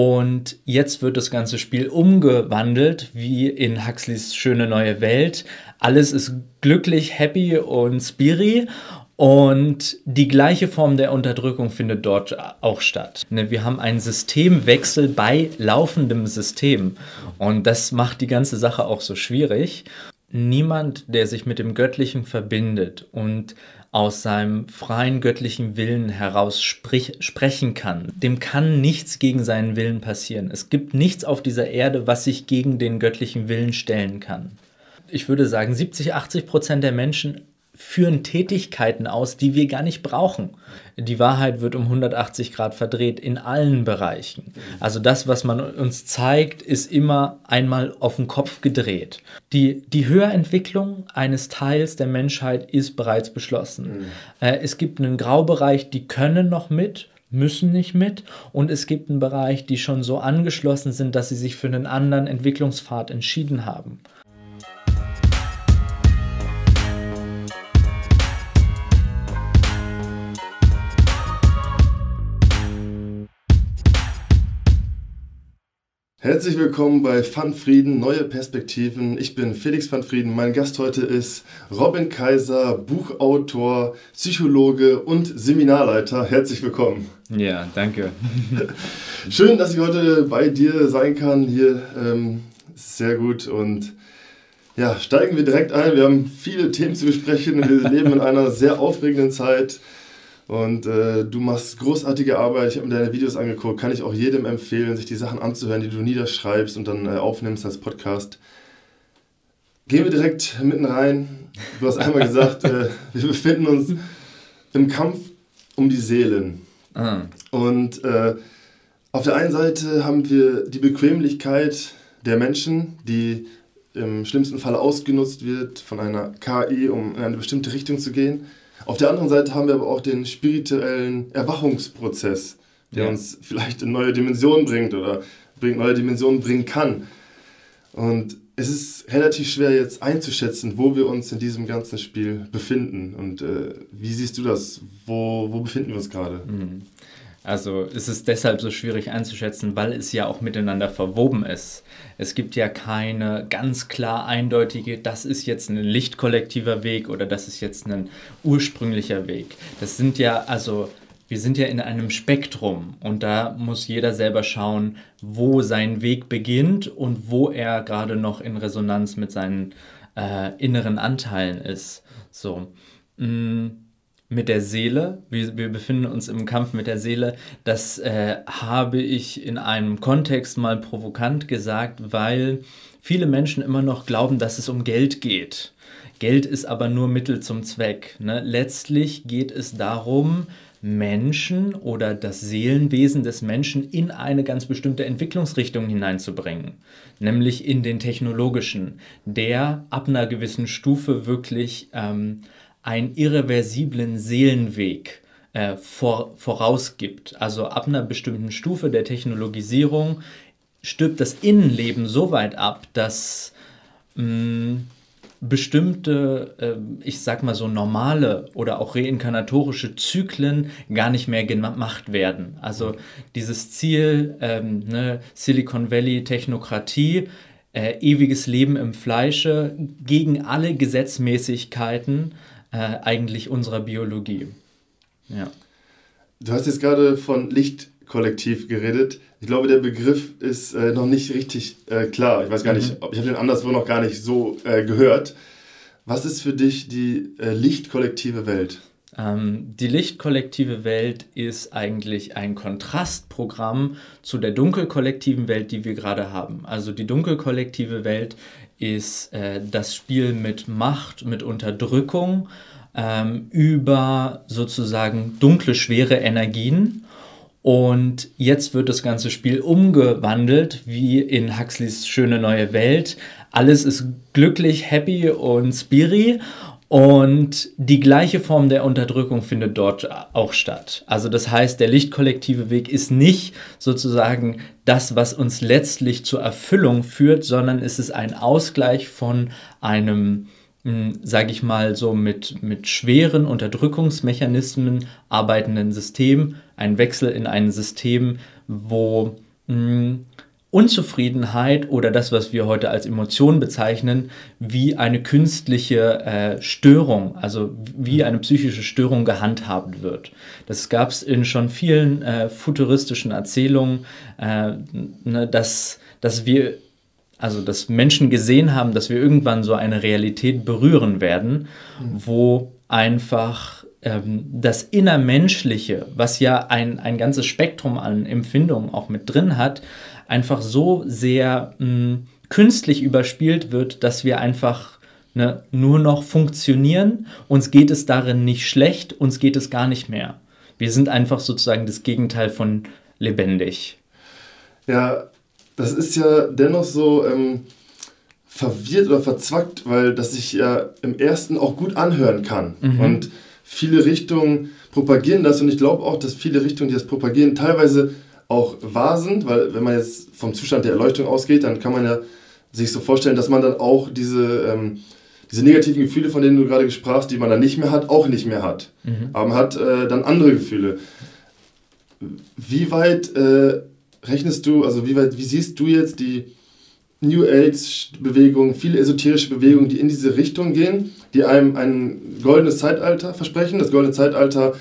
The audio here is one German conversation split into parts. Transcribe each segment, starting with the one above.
Und jetzt wird das ganze Spiel umgewandelt, wie in Huxleys Schöne neue Welt. Alles ist glücklich, happy und spiri. Und die gleiche Form der Unterdrückung findet dort auch statt. Ne, wir haben einen Systemwechsel bei laufendem System. Und das macht die ganze Sache auch so schwierig. Niemand, der sich mit dem Göttlichen verbindet und aus seinem freien göttlichen Willen heraus sprich, sprechen kann, dem kann nichts gegen seinen Willen passieren. Es gibt nichts auf dieser Erde, was sich gegen den göttlichen Willen stellen kann. Ich würde sagen, 70, 80 Prozent der Menschen führen Tätigkeiten aus, die wir gar nicht brauchen. Die Wahrheit wird um 180 Grad verdreht in allen Bereichen. Also das, was man uns zeigt, ist immer einmal auf den Kopf gedreht. Die, die Höherentwicklung eines Teils der Menschheit ist bereits beschlossen. Mhm. Äh, es gibt einen Graubereich, die können noch mit, müssen nicht mit. Und es gibt einen Bereich, die schon so angeschlossen sind, dass sie sich für einen anderen Entwicklungspfad entschieden haben. Herzlich willkommen bei Van Frieden, neue Perspektiven. Ich bin Felix van Frieden. Mein Gast heute ist Robin Kaiser, Buchautor, Psychologe und Seminarleiter. Herzlich willkommen. Ja, danke. Schön, dass ich heute bei dir sein kann. Hier ähm, sehr gut und ja, steigen wir direkt ein. Wir haben viele Themen zu besprechen. Wir leben in einer sehr aufregenden Zeit. Und äh, du machst großartige Arbeit. Ich habe mir deine Videos angeguckt. Kann ich auch jedem empfehlen, sich die Sachen anzuhören, die du niederschreibst und dann äh, aufnimmst als Podcast. Gehen wir direkt mitten rein. Du hast einmal gesagt, äh, wir befinden uns im Kampf um die Seelen. Ah. Und äh, auf der einen Seite haben wir die Bequemlichkeit der Menschen, die im schlimmsten Fall ausgenutzt wird von einer KI, um in eine bestimmte Richtung zu gehen. Auf der anderen Seite haben wir aber auch den spirituellen Erwachungsprozess, der ja. uns vielleicht in neue Dimensionen bringt oder neue Dimensionen bringen kann. Und es ist relativ schwer jetzt einzuschätzen, wo wir uns in diesem ganzen Spiel befinden. Und äh, wie siehst du das? Wo, wo befinden wir uns gerade? Mhm. Also es ist deshalb so schwierig einzuschätzen, weil es ja auch miteinander verwoben ist. Es gibt ja keine ganz klar eindeutige, das ist jetzt ein lichtkollektiver Weg oder das ist jetzt ein ursprünglicher Weg. Das sind ja, also wir sind ja in einem Spektrum und da muss jeder selber schauen, wo sein Weg beginnt und wo er gerade noch in Resonanz mit seinen äh, inneren Anteilen ist. So. Mm mit der Seele. Wir, wir befinden uns im Kampf mit der Seele. Das äh, habe ich in einem Kontext mal provokant gesagt, weil viele Menschen immer noch glauben, dass es um Geld geht. Geld ist aber nur Mittel zum Zweck. Ne? Letztlich geht es darum, Menschen oder das Seelenwesen des Menschen in eine ganz bestimmte Entwicklungsrichtung hineinzubringen, nämlich in den technologischen, der ab einer gewissen Stufe wirklich ähm, einen irreversiblen Seelenweg äh, vor, vorausgibt. Also ab einer bestimmten Stufe der Technologisierung stirbt das Innenleben so weit ab, dass mh, mm, bestimmte, äh, ich sag mal so normale oder auch reinkarnatorische Zyklen gar nicht mehr gemacht werden. Also dieses Ziel, ähm, ne, Silicon Valley Technokratie, äh, ewiges Leben im Fleische gegen alle Gesetzmäßigkeiten äh, eigentlich unserer Biologie. Ja. Du hast jetzt gerade von Lichtkollektiv geredet. Ich glaube, der Begriff ist äh, noch nicht richtig äh, klar. Ich weiß gar mhm. nicht, ob ich habe den anderswo noch gar nicht so äh, gehört. Was ist für dich die äh, lichtkollektive Welt? Ähm, die lichtkollektive Welt ist eigentlich ein Kontrastprogramm zu der dunkelkollektiven Welt, die wir gerade haben. Also die dunkelkollektive Welt ist äh, das Spiel mit Macht, mit Unterdrückung ähm, über sozusagen dunkle, schwere Energien. Und jetzt wird das ganze Spiel umgewandelt, wie in Huxleys Schöne neue Welt. Alles ist glücklich, happy und spiri. Und die gleiche Form der Unterdrückung findet dort auch statt. Also das heißt, der lichtkollektive Weg ist nicht sozusagen das, was uns letztlich zur Erfüllung führt, sondern es ist ein Ausgleich von einem, hm, sage ich mal, so mit, mit schweren Unterdrückungsmechanismen arbeitenden System, ein Wechsel in ein System, wo mh, Unzufriedenheit oder das, was wir heute als Emotion bezeichnen, wie eine künstliche äh, Störung, also wie eine psychische Störung gehandhabt wird. Das gab es in schon vielen äh, futuristischen Erzählungen, äh, ne, dass, dass wir, also dass Menschen gesehen haben, dass wir irgendwann so eine Realität berühren werden, mhm. wo einfach ähm, das Innermenschliche, was ja ein, ein ganzes Spektrum an Empfindungen auch mit drin hat, einfach so sehr mh, hm, künstlich überspielt wird, dass wir einfach ne, nur noch funktionieren. Uns geht es darin nicht schlecht, uns geht es gar nicht mehr. Wir sind einfach sozusagen das Gegenteil von lebendig. Ja, das ist ja dennoch so ähm, verwirrt oder verzwackt, weil das sich ja im ersten auch gut anhören kann. Mhm. Und viele Richtungen propagieren das und ich glaube auch, dass viele Richtungen, die das propagieren, teilweise auch wahr sind, weil wenn man jetzt vom Zustand der Erleuchtung ausgeht, dann kann man ja sich so vorstellen, dass man dann auch diese, ähm, diese negativen Gefühle, von denen du gerade sprachst, die man dann nicht mehr hat, auch nicht mehr hat. Mhm. Aber man hat äh, dann andere Gefühle. Wie weit äh, rechnest du, also wie weit, wie siehst du jetzt die New Age-Bewegungen, viele esoterische Bewegungen, die in diese Richtung gehen, die einem ein goldenes Zeitalter versprechen? Das goldene Zeitalter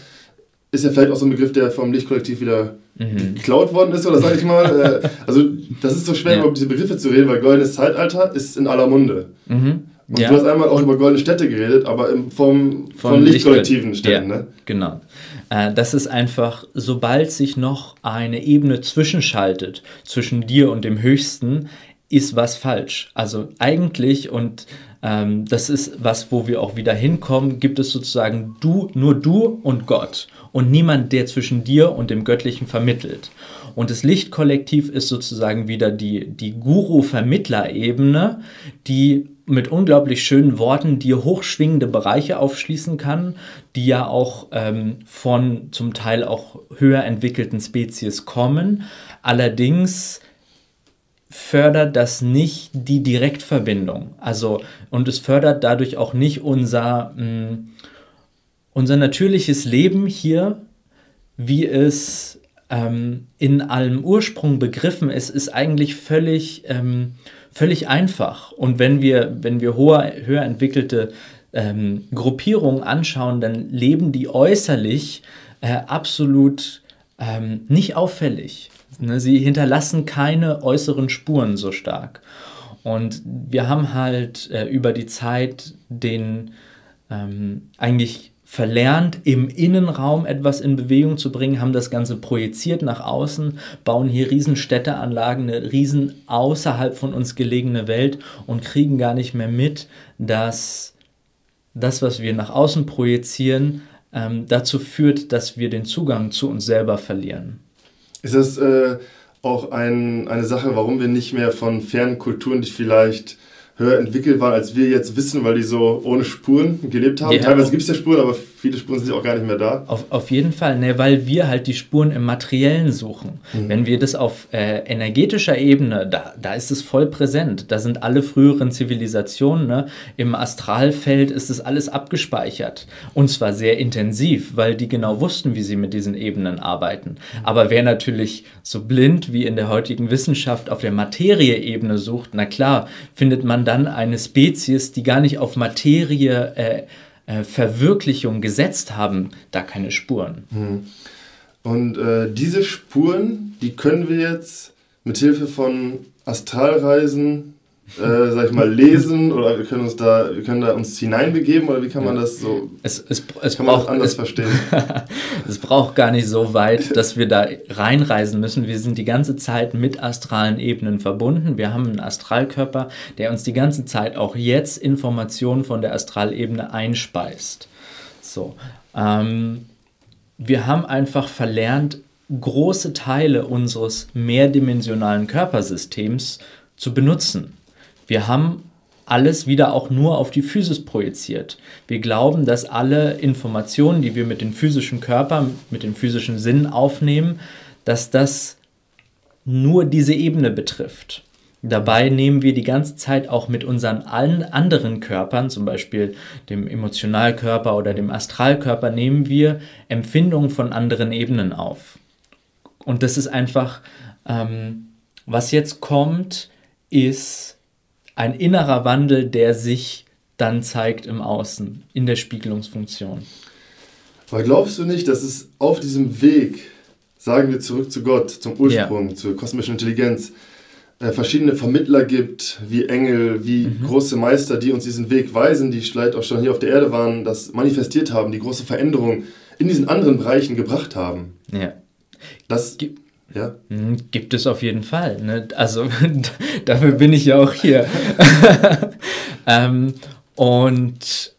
ist ja vielleicht auch so ein Begriff, der vom Lichtkollektiv wieder mhm. geklaut worden ist, oder sag ich mal. Äh, also, das ist so schwer, ja. über diese Begriffe zu reden, weil goldenes Zeitalter ist in aller Munde. Mhm. Und ja. du hast einmal auch über goldene Städte geredet, aber in Form von, von lichtkollektiven Städten. Ja, ne? Genau. Äh, das ist einfach, sobald sich noch eine Ebene zwischenschaltet zwischen dir und dem Höchsten, ist was falsch. Also eigentlich, und ähm, das ist was, wo wir auch wieder hinkommen, gibt es sozusagen du, nur du und Gott und niemand, der zwischen dir und dem Göttlichen vermittelt. Und das Lichtkollektiv ist sozusagen wieder die, die Guru-Vermittler-Ebene, die mit unglaublich schönen Worten dir hochschwingende Bereiche aufschließen kann, die ja auch ähm, von zum Teil auch höher entwickelten Spezies kommen. Allerdings fördert das nicht die Direktverbindung. Also, und es fördert dadurch auch nicht unser, mh, mm, unser natürliches Leben hier, wie es ähm, in allem Ursprung begriffen ist, ist eigentlich völlig, ähm, völlig einfach. Und wenn wir, wenn wir hoher, höher entwickelte ähm, Gruppierungen anschauen, dann leben die äußerlich äh, absolut ähm, nicht auffällig. Ne? Sie hinterlassen keine äußeren Spuren so stark. Und wir haben halt äh, über die Zeit den ähm, eigentlich verlernt, im Innenraum etwas in Bewegung zu bringen, haben das Ganze projiziert nach außen, bauen hier riesen Städteanlagen, eine riesen außerhalb von uns gelegene Welt und kriegen gar nicht mehr mit, dass das, was wir nach außen projizieren, ähm, dazu führt, dass wir den Zugang zu uns selber verlieren. Ist das äh, auch ein, eine Sache, warum wir nicht mehr von fernen Kulturen, die vielleicht höher entwickelt waren, als wir jetzt wissen, weil die so ohne Spuren gelebt haben. Ja. Teilweise gibt es ja Spuren, aber viele Spuren sind auch gar nicht mehr da. Auf, auf jeden Fall, ne, weil wir halt die Spuren im Materiellen suchen. Mhm. Wenn wir das auf äh, energetischer Ebene, da, da ist es voll präsent. Da sind alle früheren Zivilisationen. Ne? Im Astralfeld ist es alles abgespeichert. Und zwar sehr intensiv, weil die genau wussten, wie sie mit diesen Ebenen arbeiten. Mhm. Aber wer natürlich so blind wie in der heutigen Wissenschaft auf der Materieebene sucht, na klar, findet man dann eine Spezies, die gar nicht auf Materie äh, äh, Verwirklichung gesetzt haben, da keine Spuren. Hm. Und äh, diese Spuren, die können wir jetzt mit Hilfe von Astralreisen äh, sag ich mal, lesen oder wir können uns da, wir können da uns hineinbegeben oder wie kann man das so es, es, es braucht, anders es, verstehen? es braucht gar nicht so weit, dass wir da reinreisen müssen. Wir sind die ganze Zeit mit astralen Ebenen verbunden. Wir haben einen Astralkörper, der uns die ganze Zeit auch jetzt Informationen von der Astralebene einspeist. So. Ähm, wir haben einfach verlernt, große Teile unseres mehrdimensionalen Körpersystems zu benutzen. Wir haben alles wieder auch nur auf die Physis projiziert. Wir glauben, dass alle Informationen, die wir mit dem physischen Körper, mit den physischen Sinnen aufnehmen, dass das nur diese Ebene betrifft. Dabei nehmen wir die ganze Zeit auch mit unseren allen anderen Körpern, zum Beispiel dem Emotionalkörper oder dem Astralkörper, nehmen wir Empfindungen von anderen Ebenen auf. Und das ist einfach Ähm, was jetzt kommt, ist ein innerer Wandel, der sich dann zeigt im Außen, in der Spiegelungsfunktion. Aber glaubst du nicht, dass es auf diesem Weg, sagen wir zurück zu Gott, zum Ursprung, ja. zur kosmischen Intelligenz, äh, verschiedene Vermittler gibt, wie Engel, wie mhm. große Meister, die uns diesen Weg weisen, die vielleicht auch schon hier auf der Erde waren, das manifestiert haben, die große Veränderung in diesen anderen Bereichen gebracht haben? Ja. Das gibt ja. Mhm, gibt es auf jeden Fall. Ne? Also dafür bin ich ja auch hier. ähm, und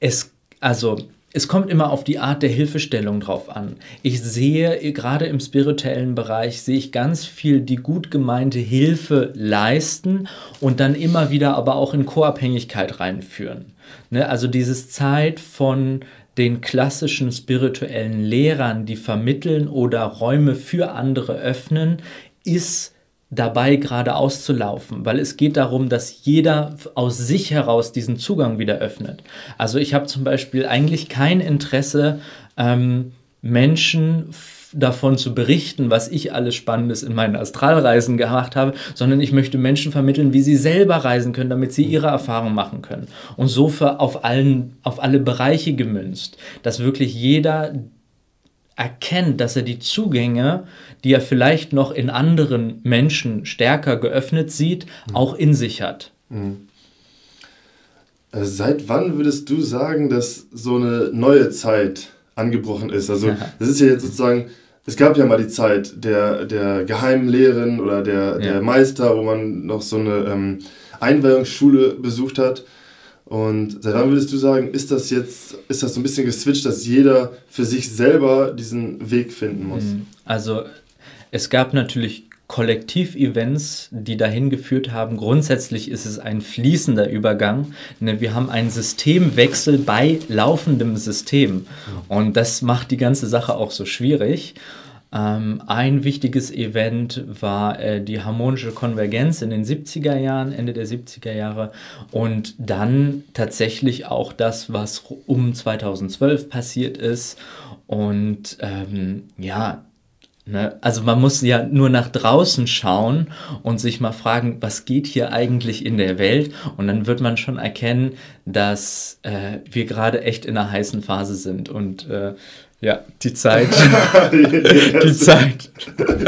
es, also es kommt immer auf die Art der Hilfestellung drauf an. Ich sehe, gerade im spirituellen Bereich, sehe ich ganz viel die gut gemeinte Hilfe leisten und dann immer wieder aber auch in Co-Abhängigkeit reinführen. Ne? Also dieses Zeit von den klassischen spirituellen Lehrern, die vermitteln oder Räume für andere öffnen, ist dabei gerade auszulaufen, weil es geht darum, dass jeder aus sich heraus diesen Zugang wieder öffnet. Also ich habe zum Beispiel eigentlich kein Interesse, ähm, Menschen davon zu berichten, was ich alles Spannendes in meinen Astralreisen gemacht habe, sondern ich möchte Menschen vermitteln, wie sie selber reisen können, damit sie ihre Erfahrungen machen können. Und so für auf, allen, auf alle Bereiche gemünzt, dass wirklich jeder erkennt, dass er die Zugänge, die er vielleicht noch in anderen Menschen stärker geöffnet sieht, mhm. auch in sich hat. Mhm. Seit wann würdest du sagen, dass so eine neue Zeit angebrochen ist? Also, das ist ja jetzt sozusagen, es gab ja mal die Zeit der, der geheimen Lehren oder der, ja. der Meister, wo man noch so eine ähm, Einweihungsschule besucht hat. Und seit wann würdest du sagen, ist das jetzt, ist das so ein bisschen geswitcht, dass jeder für sich selber diesen Weg finden muss? Mhm. Also es gab natürlich Kollektivevents, die dahin geführt haben. Grundsätzlich ist es ein fließender Übergang. Ne, wir haben einen Systemwechsel bei laufendem System. Und das macht die ganze Sache auch so schwierig. Ähm, ein wichtiges Event war äh, die harmonische Konvergenz in den 70er Jahren, Ende der 70er Jahre. Und dann tatsächlich auch das, was um 2012 passiert ist. Und ähm, ja, Ne? Also man muss ja nur nach draußen schauen und sich mal fragen, was geht hier eigentlich in der Welt? Und dann wird man schon erkennen, dass äh, wir gerade echt in einer heißen Phase sind. Und äh, ja, die Zeit. die Zeit.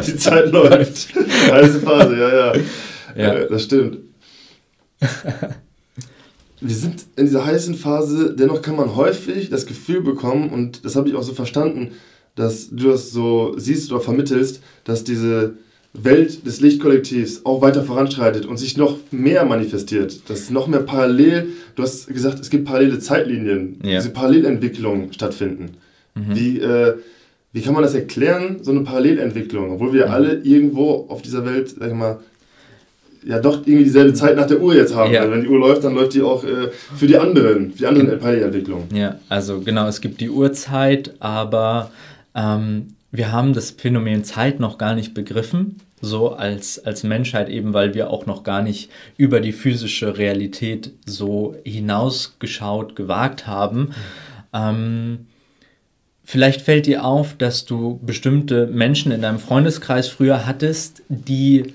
Die Zeit läuft. Heiße Phase, ja, ja. Ja, äh, das stimmt. Wir sind in dieser heißen Phase, dennoch kann man häufig das Gefühl bekommen, und das habe ich auch so verstanden, dass du das so siehst oder vermittelst, dass diese Welt des Lichtkollektivs auch weiter voranschreitet und sich noch mehr manifestiert, dass noch mehr parallel, du hast gesagt, es gibt parallele Zeitlinien, ja. diese Parallelentwicklungen stattfinden. Mhm. Wie, äh, wie kann man das erklären, so eine Parallelentwicklung, obwohl wir mhm. alle irgendwo auf dieser Welt, sag ich mal, ja doch irgendwie dieselbe Zeit nach der Uhr jetzt haben. Ja. Also wenn die Uhr läuft, dann läuft die auch äh, für die anderen, für die anderen Parallelentwicklungen. Ja, also genau, es gibt die Uhrzeit, aber ähm, wir haben das Phänomen Zeit noch gar nicht begriffen, so als, als Menschheit eben, weil wir auch noch gar nicht über die physische Realität so hinausgeschaut, gewagt haben. Ähm, Vielleicht fällt dir auf, dass du bestimmte Menschen in deinem Freundeskreis früher hattest, die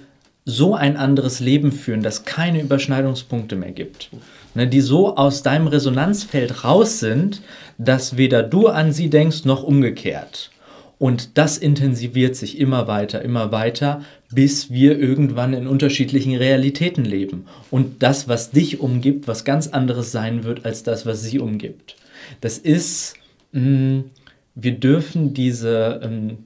so ein anderes Leben führen, dass keine Überschneidungspunkte mehr gibt. Ne, die so aus deinem Resonanzfeld raus sind, dass weder du an sie denkst noch umgekehrt. Und das intensiviert sich immer weiter, immer weiter, bis wir irgendwann in unterschiedlichen Realitäten leben. Und das, was dich umgibt, was ganz anderes sein wird als das, was sie umgibt. Das ist, mh, mm, wir dürfen diese, ähm,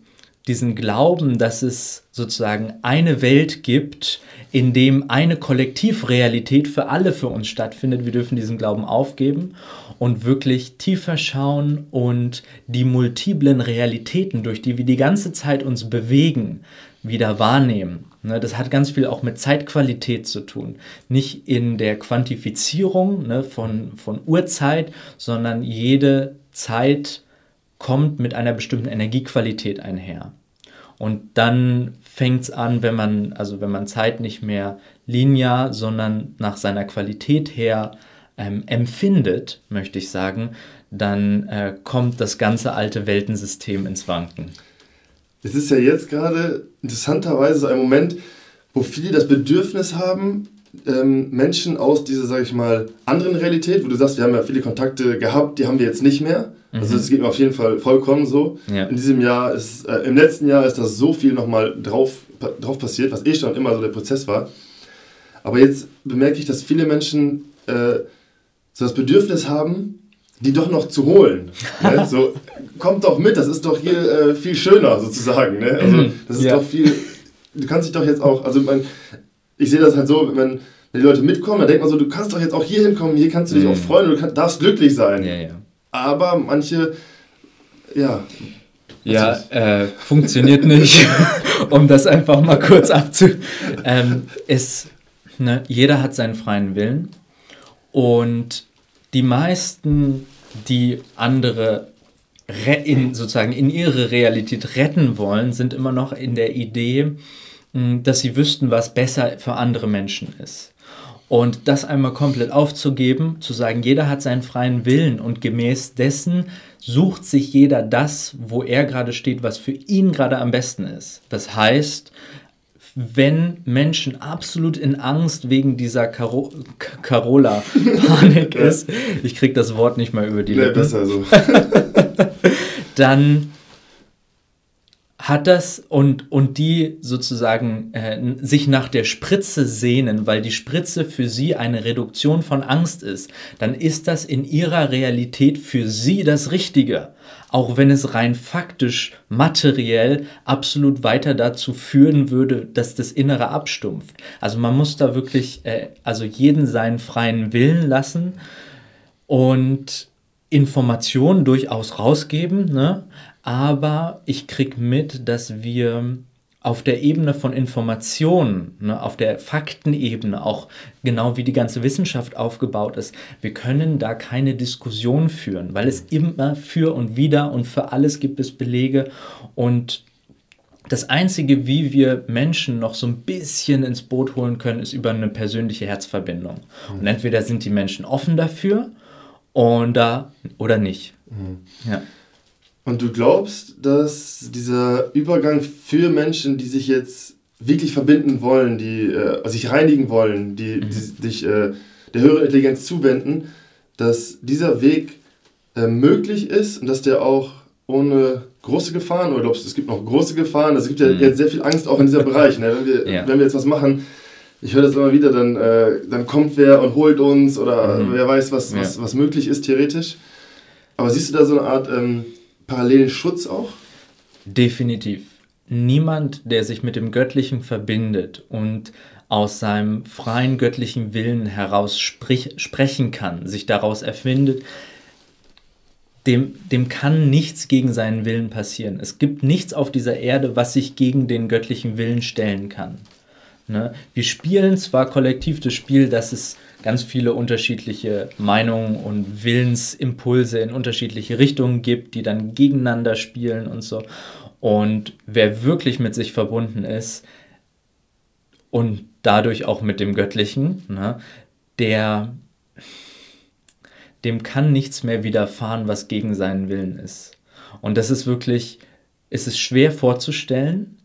diesen Glauben, dass es sozusagen eine Welt gibt, in dem eine Kollektivrealität für alle für uns stattfindet. Wir dürfen diesen Glauben aufgeben und wirklich tiefer schauen und die multiplen Realitäten, durch die wir die ganze Zeit uns bewegen, wieder wahrnehmen. Ne, das hat ganz viel auch mit Zeitqualität zu tun. Nicht in der Quantifizierung ne, von, von Uhrzeit, sondern jede Zeit kommt mit einer bestimmten Energiequalität einher. Und dann fängt es an, wenn man, also wenn man Zeit nicht mehr linear, sondern nach seiner Qualität her ähm, empfindet, möchte ich sagen, dann äh, kommt das ganze alte Weltensystem ins Wanken. es ist ja jetzt gerade interessanterweise so ein Moment, wo viele das Bedürfnis haben, ähm, Menschen aus dieser, sag ich mal, anderen Realität, wo du sagst, wir haben ja viele Kontakte gehabt, die haben wir jetzt nicht mehr. Also mhm. Es geht mir auf jeden Fall vollkommen so. Ja. In diesem Jahr ist, äh, im letzten Jahr ist das so viel nochmal drauf, drauf passiert, was eh schon immer so der Prozess war. Aber jetzt bemerke ich, dass viele Menschen äh, so das Bedürfnis haben, die doch noch zu holen. ne? So, kommt doch mit, das ist doch hier äh, viel schöner sozusagen. Ne? Also, das ist ja. doch viel. Du kannst dich doch jetzt auch, also mein, ich sehe das halt so, wenn, wenn die Leute mitkommen, dann denkt man so, du kannst doch jetzt auch hier hinkommen, hier kannst du dich mhm. auch freuen, du kannst, darfst glücklich sein. Ja, ja. Aber manche, ja. Ja, äh, funktioniert nicht, um das einfach mal kurz abzu. Ähm, ist, ne, jeder hat seinen freien Willen und die meisten, die andere in, sozusagen in ihre Realität retten wollen, sind immer noch in der Idee, dass sie wüssten, was besser für andere Menschen ist. Und das einmal komplett aufzugeben, zu sagen, jeder hat seinen freien Willen und gemäß dessen sucht sich jeder das, wo er gerade steht, was für ihn gerade am besten ist. Das heißt, wenn Menschen absolut in Angst wegen dieser Caro Carola-Panik ist, ich kriege das Wort nicht mal über die Lippen, nee, besser so. dann hat das und, und die sozusagen äh, sich nach der Spritze sehnen, weil die Spritze für sie eine Reduktion von Angst ist, dann ist das in ihrer Realität für sie das Richtige auch wenn es rein faktisch, materiell absolut weiter dazu führen würde, dass das Innere abstumpft. Also man muss da wirklich, äh, also jeden seinen freien Willen lassen und Informationen durchaus rausgeben, ne? Aber ich kriege mit, dass wir auf der Ebene von Informationen, ne, auf der Faktenebene, auch genau wie die ganze Wissenschaft aufgebaut ist, wir können da keine Diskussion führen, weil es immer für und wieder und für alles gibt es Belege und das Einzige, wie wir Menschen noch so ein bisschen ins Boot holen können, ist über eine persönliche Herzverbindung. Mhm. Und entweder sind die Menschen offen dafür oder, oder nicht. Mhm. Ja. Und du glaubst, dass dieser Übergang für Menschen, die sich jetzt wirklich verbinden wollen, die äh, sich reinigen wollen, die, mhm. die sich äh, der höheren Intelligenz zuwenden, dass dieser Weg äh, möglich ist und dass der auch ohne große Gefahren, oder glaubst du, es gibt noch große Gefahren? Es gibt ja mhm. jetzt sehr viel Angst auch in dieser Bereich. Ne? Wenn, wir, ja. wenn wir jetzt was machen, ich höre das immer wieder, dann, äh, dann kommt wer und holt uns oder mhm. wer weiß, was, ja. was, was möglich ist theoretisch. Aber siehst du da so eine Art ähm, parallelen Schutz auch? Definitiv. Niemand, der sich mit dem Göttlichen verbindet und aus seinem freien göttlichen Willen heraus sprich, sprechen kann, sich daraus erfindet, dem, dem kann nichts gegen seinen Willen passieren. Es gibt nichts auf dieser Erde, was sich gegen den göttlichen Willen stellen kann. Ne? Wir spielen zwar kollektiv das Spiel, dass es ganz viele unterschiedliche Meinungen und Willensimpulse in unterschiedliche Richtungen gibt, die dann gegeneinander spielen und so. Und wer wirklich mit sich verbunden ist und dadurch auch mit dem Göttlichen, ne, der dem kann nichts mehr widerfahren, was gegen seinen Willen ist. Und das ist wirklich, es ist schwer vorzustellen,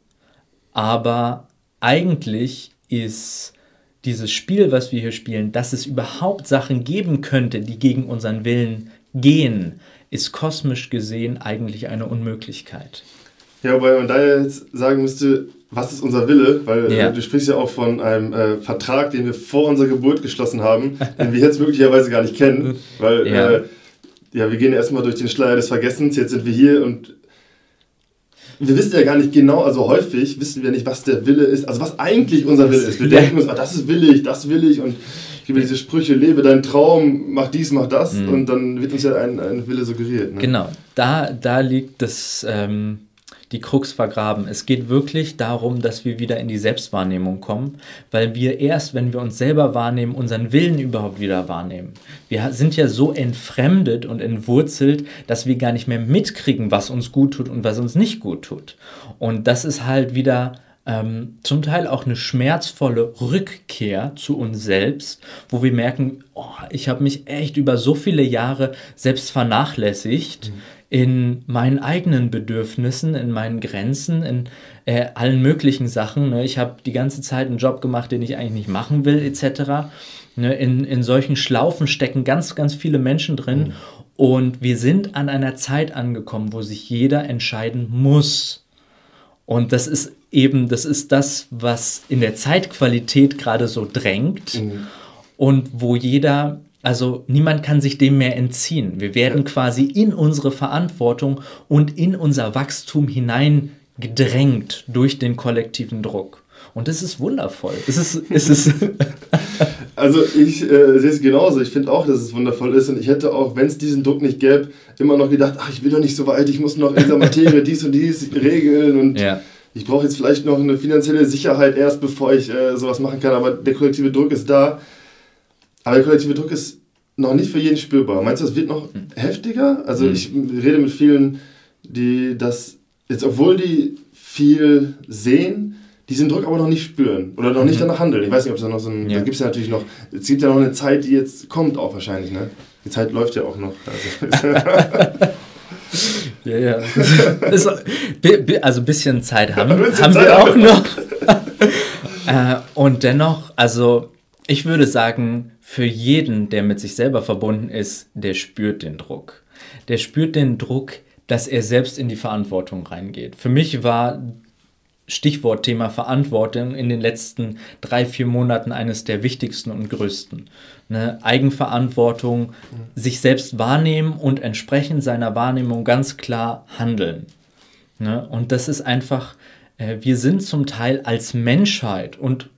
aber eigentlich ist dieses Spiel, was wir hier spielen, dass es überhaupt Sachen geben könnte, die gegen unseren Willen gehen, ist kosmisch gesehen eigentlich eine Unmöglichkeit. Ja, wobei man da jetzt sagen müsste, was ist unser Wille? Weil äh, ja. äh, du sprichst ja auch von einem äh, Vertrag, den wir vor unserer Geburt geschlossen haben, den wir jetzt möglicherweise gar nicht kennen. Weil ja, äh, ja wir gehen erstmal durch den Schleier des Vergessens, jetzt sind wir hier und wir wissen ja gar nicht genau, also häufig wissen wir nicht, was der Wille ist, also was eigentlich unser Wille ist. Wir denken uns, ah, das ist willig, das will ich und ich gebe diese Sprüche, lebe deinen Traum, mach dies, mach das mhm. und dann wird uns ja ein, ein Wille suggeriert. Ne? Genau, da, da liegt das... Ähm die Krux vergraben. Es geht wirklich darum, dass wir wieder in die Selbstwahrnehmung kommen, weil wir erst, wenn wir uns selber wahrnehmen, unseren Willen überhaupt wieder wahrnehmen. Wir sind ja so entfremdet und entwurzelt, dass wir gar nicht mehr mitkriegen, was uns gut tut und was uns nicht gut tut. Und das ist halt wieder ähm, zum Teil auch eine schmerzvolle Rückkehr zu uns selbst, wo wir merken, oh, ich habe mich echt über so viele Jahre selbst vernachlässigt. Mhm in meinen eigenen Bedürfnissen, in meinen Grenzen, in äh, allen möglichen Sachen. Ne? Ich habe die ganze Zeit einen Job gemacht, den ich eigentlich nicht machen will, etc. Ne? In, in solchen Schlaufen stecken ganz, ganz viele Menschen drin. Mhm. Und wir sind an einer Zeit angekommen, wo sich jeder entscheiden muss. Und das ist eben, das ist das, was in der Zeitqualität gerade so drängt. Mhm. Und wo jeder also niemand kann sich dem mehr entziehen. Wir werden quasi in unsere Verantwortung und in unser Wachstum hineingedrängt durch den kollektiven Druck. Und das ist wundervoll. Es ist, es ist also ich äh, sehe es genauso. Ich finde auch, dass es wundervoll ist. Und ich hätte auch, wenn es diesen Druck nicht gäbe, immer noch gedacht, ach, ich bin doch nicht so weit, ich muss noch in dieser Materie dies und dies regeln. Und ja. ich brauche jetzt vielleicht noch eine finanzielle Sicherheit erst, bevor ich äh, sowas machen kann. Aber der kollektive Druck ist da. Aber der kollektive Druck ist noch nicht für jeden spürbar. Meinst du, das wird noch mhm. heftiger? Also mhm. ich rede mit vielen, die das jetzt, obwohl die viel sehen, diesen Druck aber noch nicht spüren oder noch nicht mhm. danach handeln. Ich weiß nicht, ob es da noch so ein. Ja. Da gibt es ja natürlich noch. Es gibt ja noch eine Zeit, die jetzt kommt auch wahrscheinlich, ne? Die Zeit läuft ja auch noch. Also, ja, ja. also ein bisschen Zeit haben, bisschen haben Zeit wir auch noch. äh, und dennoch, also ich würde sagen, für jeden, der mit sich selber verbunden ist, der spürt den Druck. Der spürt den Druck, dass er selbst in die Verantwortung reingeht. Für mich war Stichwort Thema Verantwortung in den letzten drei, vier Monaten eines der wichtigsten und größten. Ne? Eigenverantwortung, mhm. sich selbst wahrnehmen und entsprechend seiner Wahrnehmung ganz klar handeln. Ne? Und das ist einfach, äh, wir sind zum Teil als Menschheit und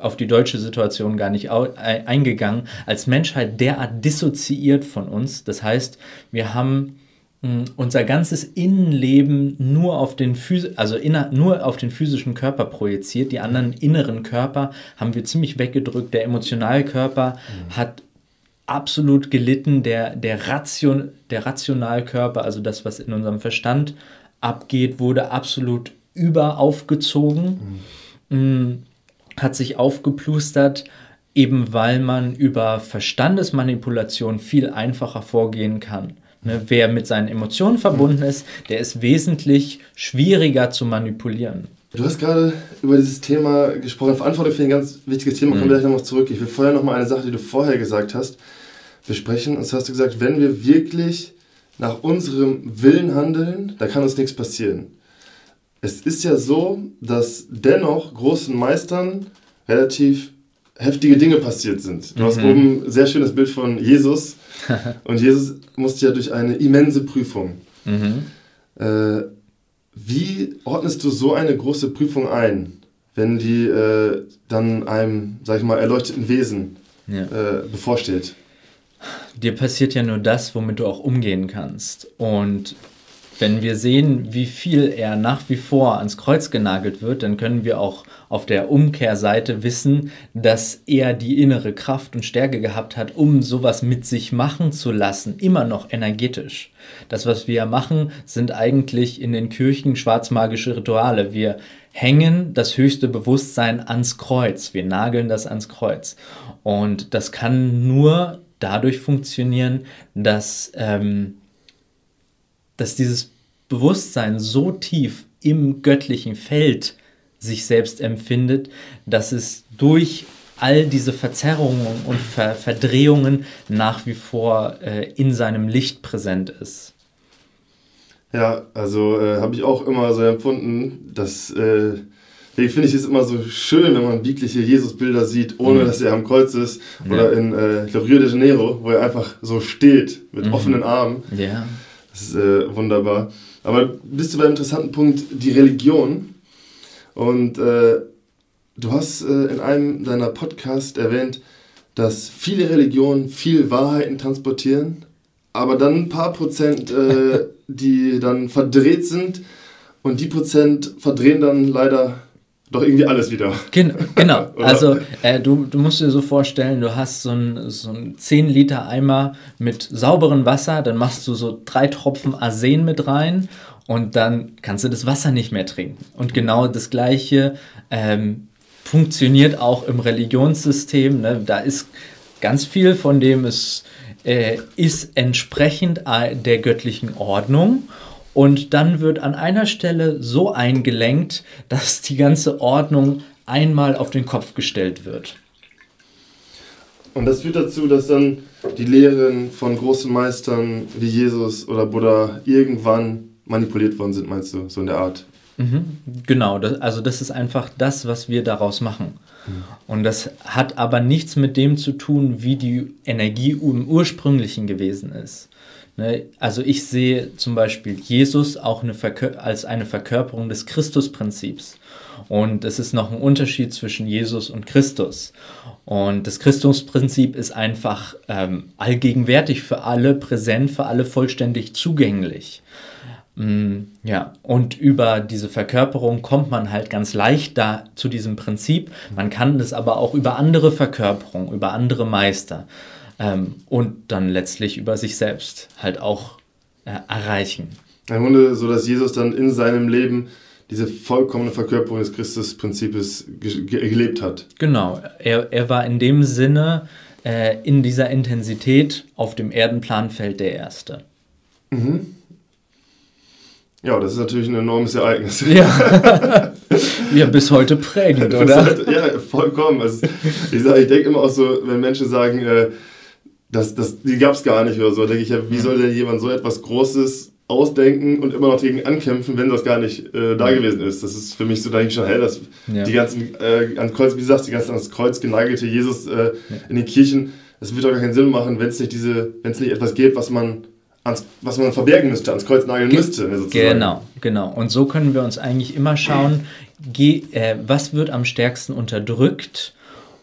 auf die deutsche Situation gar nicht eingegangen, als Menschheit derart dissoziiert von uns. Das heißt, wir haben hm, unser ganzes Innenleben nur auf den also inner, nur auf den physischen Körper projiziert. Die anderen inneren Körper haben wir ziemlich weggedrückt. Der Emotionalkörper mhm. hat absolut gelitten. Der, der, Ration, der Rationalkörper, also das, was in unserem Verstand abgeht, wurde absolut überaufgezogen. Mhm. Hat sich aufgeplustert, eben weil man über Verstandesmanipulation viel einfacher vorgehen kann. Ne, wer mit seinen Emotionen verbunden ist, der ist wesentlich schwieriger zu manipulieren. Du hast gerade über dieses Thema gesprochen. Verantwortung ich ein ganz wichtiges Thema. Kommen wir mhm. gleich nochmal zurück. Ich will vorher nochmal eine Sache, die du vorher gesagt hast, besprechen. Und zwar hast du gesagt, wenn wir wirklich nach unserem Willen handeln, dann kann uns nichts passieren es ist ja so, dass dennoch großen Meistern relativ heftige Dinge passiert sind. Du mhm. hast oben ein sehr schönes Bild von Jesus und Jesus musste ja durch eine immense Prüfung. Mhm. Äh, wie ordnest du so eine große Prüfung ein, wenn die äh, dann einem, sag ich mal, erleuchteten Wesen ja. äh, bevorsteht? Dir passiert ja nur das, womit du auch umgehen kannst. Und wenn wir sehen, wie viel er nach wie vor ans Kreuz genagelt wird, dann können wir auch auf der Umkehrseite wissen, dass er die innere Kraft und Stärke gehabt hat, um sowas mit sich machen zu lassen, immer noch energetisch. Das, was wir machen, sind eigentlich in den Kirchen schwarzmagische Rituale. Wir hängen das höchste Bewusstsein ans Kreuz. Wir nageln das ans Kreuz. Und das kann nur dadurch funktionieren, dass ähm, dass dieses Bewusstsein so tief im göttlichen Feld sich selbst empfindet, dass es durch all diese Verzerrungen und Ver Verdrehungen nach wie vor äh, in seinem Licht präsent ist. Ja, also äh, habe ich auch immer so empfunden, dass äh, ich finde ich es immer so schön, wenn man wirkliche Jesusbilder sieht, ohne mhm. dass er am Kreuz ist. Ja. Oder in äh, Rio de Janeiro, wo er einfach so steht mit mhm. offenen Armen. Ja. Das ist äh, wunderbar. Aber bist du bei einem interessanten Punkt, die Religion. Und äh, du hast äh, in einem deiner Podcasts erwähnt, dass viele Religionen viel Wahrheiten transportieren, aber dann ein paar Prozent, äh, die dann verdreht sind und die Prozent verdrehen dann leider doch irgendwie alles wieder. Gen genau. also äh, du, du musst dir so vorstellen, du hast so einen so 10 Liter Eimer mit sauberem Wasser, dann machst du so drei Tropfen Arsen mit rein und dann kannst du das Wasser nicht mehr trinken. Und genau das gleiche ähm, funktioniert auch im Religionssystem. Ne? Da ist ganz viel, von dem es äh, ist entsprechend der göttlichen Ordnung. Und dann wird an einer Stelle so eingelenkt, dass die ganze Ordnung einmal auf den Kopf gestellt wird. Und das führt dazu, dass dann die Lehren von großen Meistern wie Jesus oder Buddha irgendwann manipuliert worden sind, meinst du, so in der Art? Mhm, genau, das, also das ist einfach das, was wir daraus machen. Mhm. Und das hat aber nichts mit dem zu tun, wie die Energie im ursprünglichen gewesen ist. Ne? Also ich sehe zum Beispiel Jesus auch eine als eine Verkörperung des Christusprinzips. Und es ist noch ein Unterschied zwischen Jesus und Christus. Und das Christusprinzip ist einfach ähm, allgegenwärtig für alle, präsent für alle, vollständig zugänglich. Mm, ja, und über diese Verkörperung kommt man halt ganz leicht da zu diesem Prinzip. Man kann es aber auch über andere Verkörperungen, über andere Meister ähm, und dann letztlich über sich selbst halt auch äh, erreichen. Im Grunde so, dass Jesus dann in seinem Leben diese vollkommene Verkörperung des Christusprinzips ge gelebt hat. Genau, er, er war in dem Sinne äh, in dieser Intensität auf dem Erdenplanfeld der Erste. Mhm. Ja, das ist natürlich ein enormes Ereignis. Ja, ja bis heute prägend, oder? Heute, ja, vollkommen. Also, ich ich denke immer auch so, wenn Menschen sagen, äh, das, das, die gab es gar nicht oder so, denke ich ja, wie soll denn jemand so etwas Großes ausdenken und immer noch dagegen ankämpfen, wenn das gar nicht äh, da gewesen ist. Das ist für mich so, denke ich schon, hey, das, ja. die ganzen äh, ans Kreuz, wie du sagst, die ganzen ans Kreuz genagelte Jesus äh, ja. in den Kirchen, das wird doch gar keinen Sinn machen, wenn es nicht diese, wenn es nicht etwas gibt, was man ans, was man verbergen müsste, ans Kreuz nageln Ge müsste. Sozusagen. Genau, genau. Und so können wir uns eigentlich immer schauen, äh, was wird am stärksten unterdrückt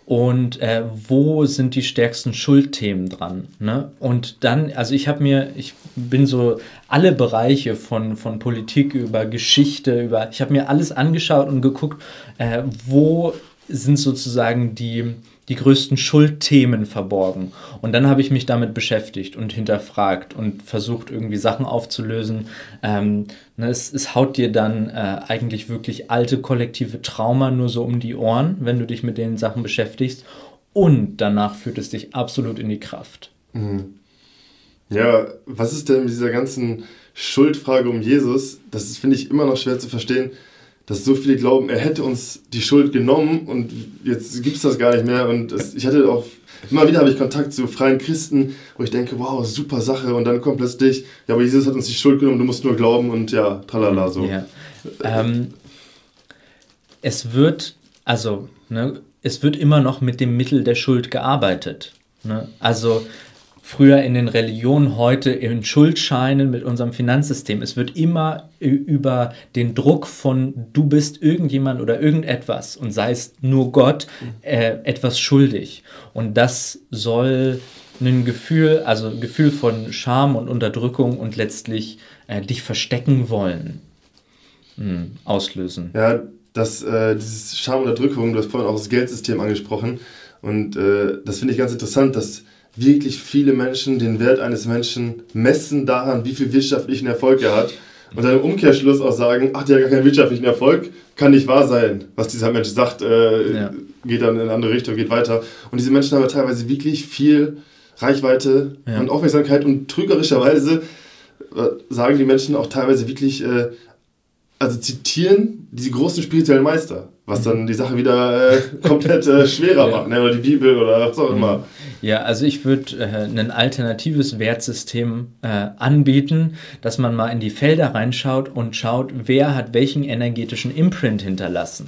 und äh, wo sind die stärksten Schuldthemen dran. Ne? Und dann, also ich habe mir, ich bin so alle Bereiche von, von Politik über Geschichte, über, ich habe mir alles angeschaut und geguckt, äh, wo sind sozusagen die die größten Schuldthemen verborgen. Und dann habe ich mich damit beschäftigt und hinterfragt und versucht, irgendwie Sachen aufzulösen. Ähm, ne, es, es, haut dir dann äh, eigentlich wirklich alte kollektive Trauma nur so um die Ohren, wenn du dich mit den Sachen beschäftigst. Und danach führt es dich absolut in die Kraft. Mhm. Ja, was ist denn mit dieser ganzen Schuldfrage um Jesus? Das finde ich immer noch schwer zu verstehen dass so viele glauben, er hätte uns die Schuld genommen und jetzt gibt es das gar nicht mehr. Und es, ich hatte auch, immer wieder habe ich Kontakt zu freien Christen, wo ich denke, wow, super Sache. Und dann kommt plötzlich, ja, aber Jesus hat uns die Schuld genommen, du musst nur glauben und ja, tralala so. Ja. Ähm, es wird, also, ne, es wird immer noch mit dem Mittel der Schuld gearbeitet. Ne? Also früher in den Religionen, heute in Schuldscheinen mit unserem Finanzsystem. Es wird immer über den Druck von du bist irgendjemand oder irgendetwas und sei es nur Gott äh, etwas schuldig. Und das soll ein Gefühl, also ein Gefühl von Scham und Unterdrückung und letztlich äh, dich verstecken wollen mh, hm, auslösen. Ja, das, äh, dieses Scham und Unterdrückung, du hast vorhin auch das Geldsystem angesprochen und äh, das finde ich ganz interessant, dass wirklich viele Menschen den Wert eines Menschen messen daran, wie viel wirtschaftlichen Erfolg er hat. Und dann im Umkehrschluss auch sagen, ach, der hat gar keinen wirtschaftlichen Erfolg, kann nicht wahr sein. Was dieser Mensch sagt, äh, ja. geht dann in eine andere Richtung, geht weiter. Und diese Menschen haben teilweise wirklich viel Reichweite ja. und Aufmerksamkeit und trügerischerweise äh, sagen die Menschen auch teilweise wirklich, äh, also zitieren die großen spirituellen Meister, was mhm. dann die Sache wieder äh, komplett äh, schwerer ja. macht, ne? oder die Bibel oder was auch mhm. immer. Ja, also ich würde äh, ein alternatives Wertsystem äh, anbieten, dass man mal in die Felder reinschaut und schaut, wer hat welchen energetischen Imprint hinterlassen.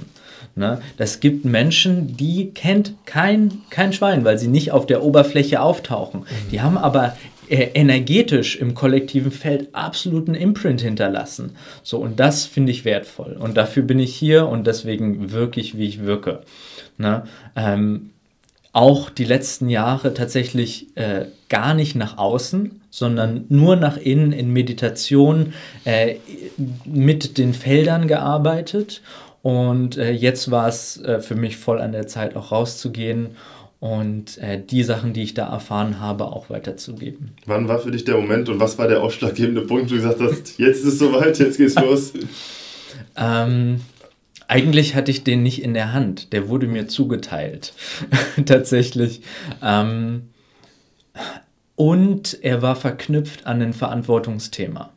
Ne? Das gibt Menschen, die kennt kein, kein Schwein, weil sie nicht auf der Oberfläche auftauchen. Mhm. Die haben aber energetisch im kollektiven Feld absoluten Imprint hinterlassen. So, und das finde ich wertvoll. Und dafür bin ich hier und deswegen wirklich, wie ich wirke. Ne? Ähm, auch die letzten Jahre tatsächlich äh, gar nicht nach außen, sondern nur nach innen in Meditation äh, mit den Feldern gearbeitet. Und äh, jetzt war es äh, für mich voll an der Zeit, auch rauszugehen und äh, die Sachen, die ich da erfahren habe, auch weiterzugeben. Wann war für dich der Moment und was war der ausschlaggebende Punkt, wo du gesagt hast, jetzt ist es soweit, jetzt geht's los? ähm, eigentlich hatte ich den nicht in der Hand. Der wurde mir zugeteilt. Tatsächlich. Ähm, und er war verknüpft an ein Verantwortungsthema.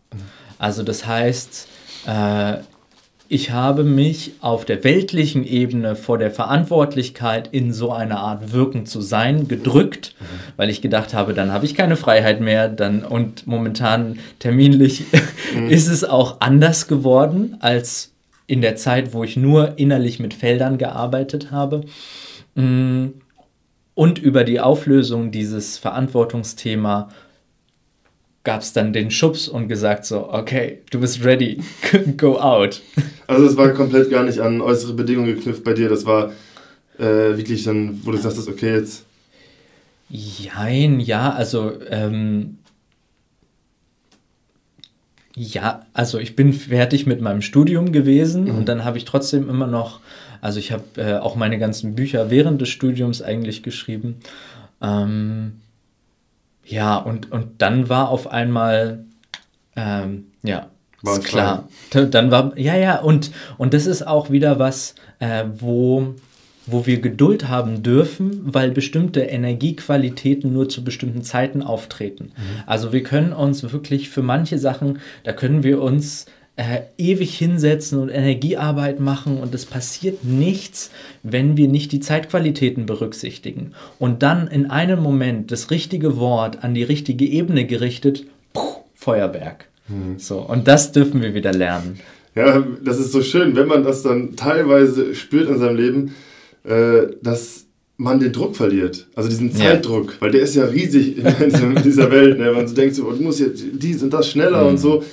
Also das heißt, äh, ich habe mich auf der weltlichen Ebene vor der Verantwortlichkeit in so einer Art Wirken zu sein gedrückt, mhm. weil ich gedacht habe, dann habe ich keine Freiheit mehr, dann und momentan terminlich mhm. ist es auch anders geworden als in der Zeit, wo ich nur innerlich mit Feldern gearbeitet habe. Mm, und über die Auflösung dieses Verantwortungsthema gab es dann den Schubs und gesagt so, okay, du bist ready, go out. Also es war komplett gar nicht an äußere Bedingungen geknüpft bei dir, das war äh, wirklich dann, wo du sagst, okay, jetzt... Jein, ja, also ähm, ja, also ich bin fertig mit meinem Studium gewesen mhm. und dann habe ich trotzdem immer noch, also ich habe äh, auch meine ganzen Bücher während des Studiums eigentlich geschrieben. Ähm, ja, und, und dann war auf einmal, ähm, ja, war klar. Dann war, ja, ja, und, und das ist auch wieder was, äh, wo, wo wir Geduld haben dürfen, weil bestimmte Energiequalitäten nur zu bestimmten Zeiten auftreten. Mhm. Also wir können uns wirklich für manche Sachen, da können wir uns äh, ewig hinsetzen und Energiearbeit machen und es passiert nichts, wenn wir nicht die Zeitqualitäten berücksichtigen. Und dann in einem Moment das richtige Wort an die richtige Ebene gerichtet, puh, Feuerwerk. Mhm. So, und das dürfen wir wieder lernen. Ja, das ist so schön, wenn man das dann teilweise spürt in seinem Leben, äh, dass man den Druck verliert. Also diesen Zeitdruck, ja. weil der ist ja riesig in, dieser Welt. Ne? Man so denkt, so, oh, du musst jetzt dies und das schneller mhm. und so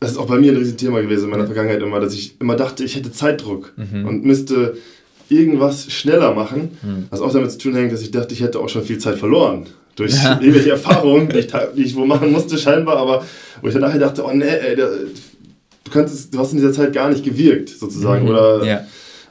das ist auch bei mir ein Riesenthema gewesen in meiner Vergangenheit immer, dass ich immer dachte, ich hätte Zeitdruck mhm. und müsste irgendwas schneller machen, mhm. was auch damit zu tun hängt, dass ich dachte, ich hätte auch schon viel Zeit verloren. Durch ja. irgendwelche Erfahrungen, die ich, die ich wo machen musste, scheinbar, aber wo ich dann nachher dachte, oh nee, ey, der, du, kannst, du hast in dieser Zeit gar nicht gewirkt, sozusagen. Mhm. Oder ja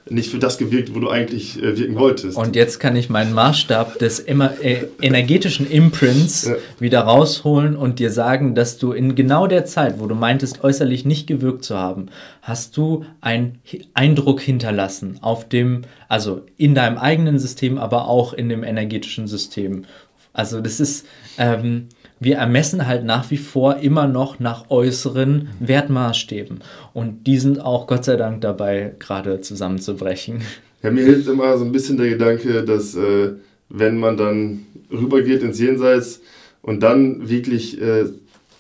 nicht für das gewirkt, wo du eigentlich äh, wirken wolltest. Und jetzt kann ich meinen Maßstab des immer, äh, energetischen Imprints ja. wieder rausholen und dir sagen, dass du in genau der Zeit, wo du meintest, äußerlich nicht gewirkt zu haben, hast du einen Eindruck hinterlassen auf dem, also in deinem eigenen System, aber auch in dem energetischen System. Also das ist, ähm, wir ermessen halt nach wie vor immer noch nach äußeren Wertmaßstäben. Und die sind auch Gott sei Dank dabei, gerade zusammenzubrechen. Ja, mir hilft immer so ein bisschen der Gedanke, dass äh, wenn man dann rübergeht ins Jenseits und dann wirklich äh,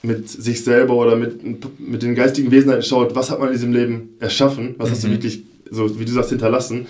mit sich selber oder mit, mit den geistigen Wesenheiten schaut, was hat man in diesem Leben erschaffen, was mhm. hast du mhm. wirklich, so wie du sagst, hinterlassen.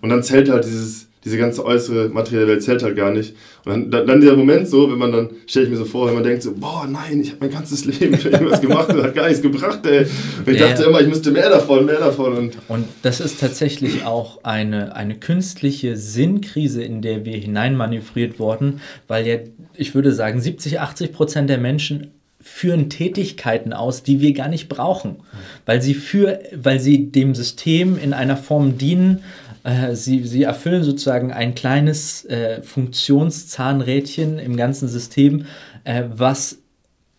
Und dann zählt halt dieses diese ganze äußere materielle Welt zählt halt gar nicht. Und dann, dann dieser Moment so, wenn man dann, stelle ich mir so vor, wenn man denkt so, boah, nein, ich habe mein ganzes Leben für irgendwas gemacht und hat gar nichts gebracht, ey. Und ich ja, dachte immer, ich müsste mehr davon, mehr davon. Und, und das ist tatsächlich auch eine, eine künstliche Sinnkrise, in der wir hineinmanövriert wurden, weil ja, ich würde sagen, 70, 80 Prozent der Menschen führen Tätigkeiten aus, die wir gar nicht brauchen, weil sie für, weil sie dem System in einer Form dienen, äh, sie, sie erfüllen sozusagen ein kleines äh, Funktionszahnrädchen im ganzen System, äh, was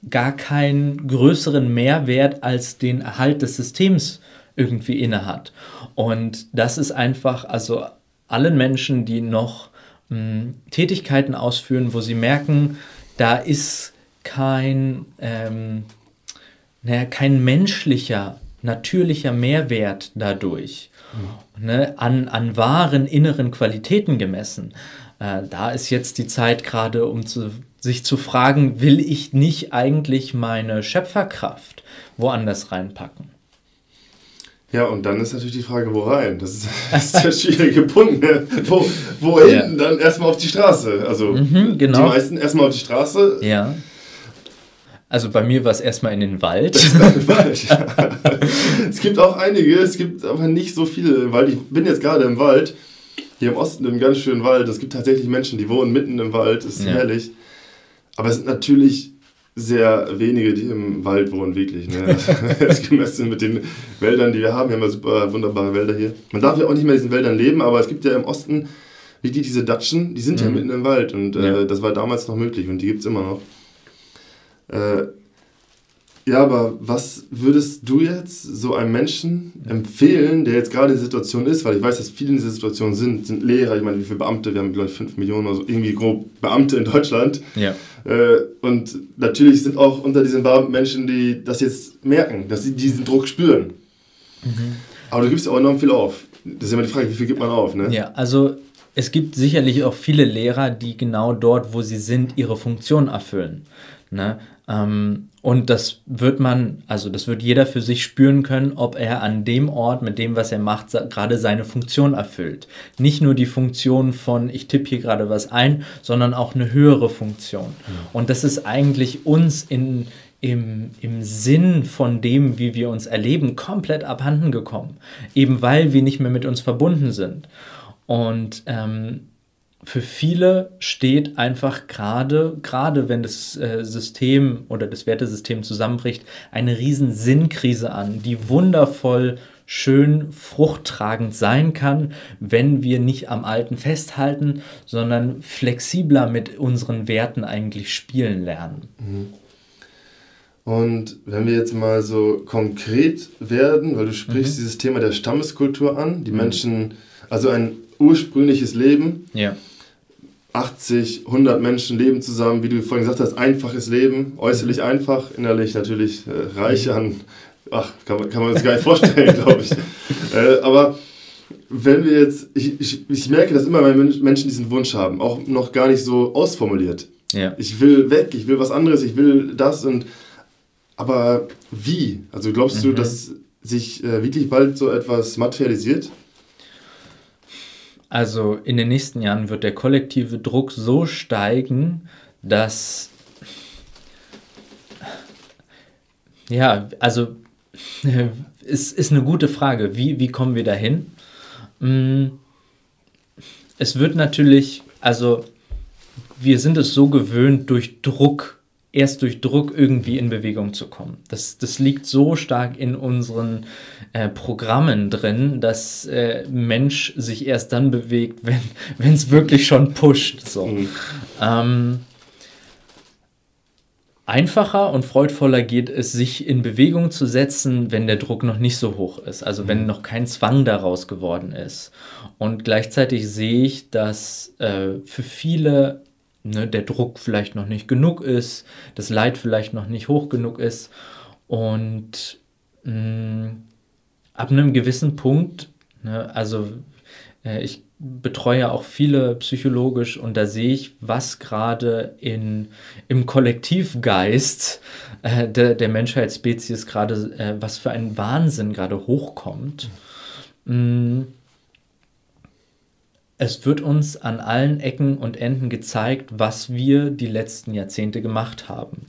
gar keinen größeren Mehrwert als den Erhalt des Systems irgendwie innehat. Und das ist einfach, also allen Menschen, die noch mh, hm, Tätigkeiten ausführen, wo sie merken, da ist kein, ähm, naja, kein menschlicher, natürlicher Mehrwert dadurch ne, an, an wahren inneren Qualitäten gemessen. Äh, da ist jetzt die Zeit gerade, um zu, sich zu fragen, will ich nicht eigentlich meine Schöpferkraft woanders reinpacken? Ja, und dann ist natürlich die Frage, wo rein? Das ist, das ist der schwierige Punkt. Ne? Wo, wohin? Ja. Dann erstmal auf die Straße. Also mhm, genau. die meisten erstmal auf die Straße. Ja. Also bei mir war es erstmal in den Wald. Wald ja. es gibt auch einige, es gibt aber nicht so viele Wald. Ich bin jetzt gerade im Wald, hier im Osten, im ganz schönen Wald. Es gibt tatsächlich Menschen, die wohnen mitten im Wald, das ist ja. herrlich. Aber es sind natürlich sehr wenige, die im Wald wohnen, wirklich. Ne? Das gemessen mit den Wäldern, die wir haben. Wir haben ja super wunderbare Wälder hier. Man darf ja auch nicht mehr in diesen Wäldern leben, aber es gibt ja im Osten wirklich diese Datschen, die sind mhm. ja mitten im Wald. Und äh, ja. das war damals noch möglich und die gibt es immer noch. Äh, Ja, aber was würdest du jetzt so einem Menschen empfehlen, der jetzt gerade in der Situation ist, weil ich weiß, dass viele in dieser Situation sind, sind Lehrer, ich meine, wie viele Beamte, wir haben glaube ich 5 Millionen oder so, irgendwie grob Beamte in Deutschland. Ja. Äh, und natürlich sind auch unter diesen Beamten Menschen, die das jetzt merken, dass sie diesen Druck spüren. Mhm. Aber du gibst auch enorm viel auf. Das ist immer die Frage, wie viel gibt man auf, ne? Ja, also es gibt sicherlich auch viele Lehrer, die genau dort, wo sie sind, ihre Funktion erfüllen. Ne? Ähm, und das wird man, also das wird jeder für sich spüren können, ob er an dem Ort mit dem, was er macht, gerade seine Funktion erfüllt. Nicht nur die Funktion von, ich tippe hier gerade was ein, sondern auch eine höhere Funktion. Ja. Und das ist eigentlich uns in, im, im Sinn von dem, wie wir uns erleben, komplett abhanden gekommen. Eben weil wir nicht mehr mit uns verbunden sind. Und ähm, für viele steht einfach gerade, gerade wenn das äh, System oder das Wertesystem zusammenbricht, eine riesen Sinnkrise an, die wundervoll schön fruchttragend sein kann, wenn wir nicht am Alten festhalten, sondern flexibler mit unseren Werten eigentlich spielen lernen. Mhm. Und wenn wir jetzt mal so konkret werden, weil du sprichst mhm. dieses Thema der Stammeskultur an, die mhm. Menschen, also ein ursprüngliches Leben. Ja 80, 100 Menschen leben zusammen, wie du vorhin gesagt hast, einfaches Leben, äußerlich einfach, innerlich natürlich äh, reich an, ach, kann man, kann man sich gar nicht vorstellen, glaube ich. Äh, aber wenn wir jetzt, ich, ich, ich merke, dass immer mehr Menschen diesen Wunsch haben, auch noch gar nicht so ausformuliert. Ja. Ich will weg, ich will was anderes, ich will das und, aber wie? Also glaubst mhm. du, dass sich äh, wirklich bald so etwas materialisiert? Also in den nächsten Jahren wird der kollektive Druck so steigen, dass ja, also es ist eine gute Frage. Wie, wie kommen wir dahin? Mm, es wird natürlich, also wir sind es so gewöhnt, durch Druck erst durch Druck irgendwie in Bewegung zu kommen. Das, das liegt so stark in unseren äh, Programmen drin, dass äh, Mensch sich erst dann bewegt, wenn es wirklich schon pusht. So. Mhm. Ähm, einfacher und freudvoller geht es, sich in Bewegung zu setzen, wenn der Druck noch nicht so hoch ist, also wenn mhm. noch kein Zwang daraus geworden ist. Und gleichzeitig sehe ich, dass äh, für viele ne, der Druck vielleicht noch nicht genug ist, das Leid vielleicht noch nicht hoch genug ist. Und mh, mm, ab einem gewissen Punkt, ne, also äh, ich betreue auch viele psychologisch und da sehe ich, was gerade im Kollektivgeist äh, der, der Menschheitsspezies gerade, äh, was für ein Wahnsinn gerade hochkommt. Mhm es wird uns an allen Ecken und Enden gezeigt, was wir die letzten Jahrzehnte gemacht haben.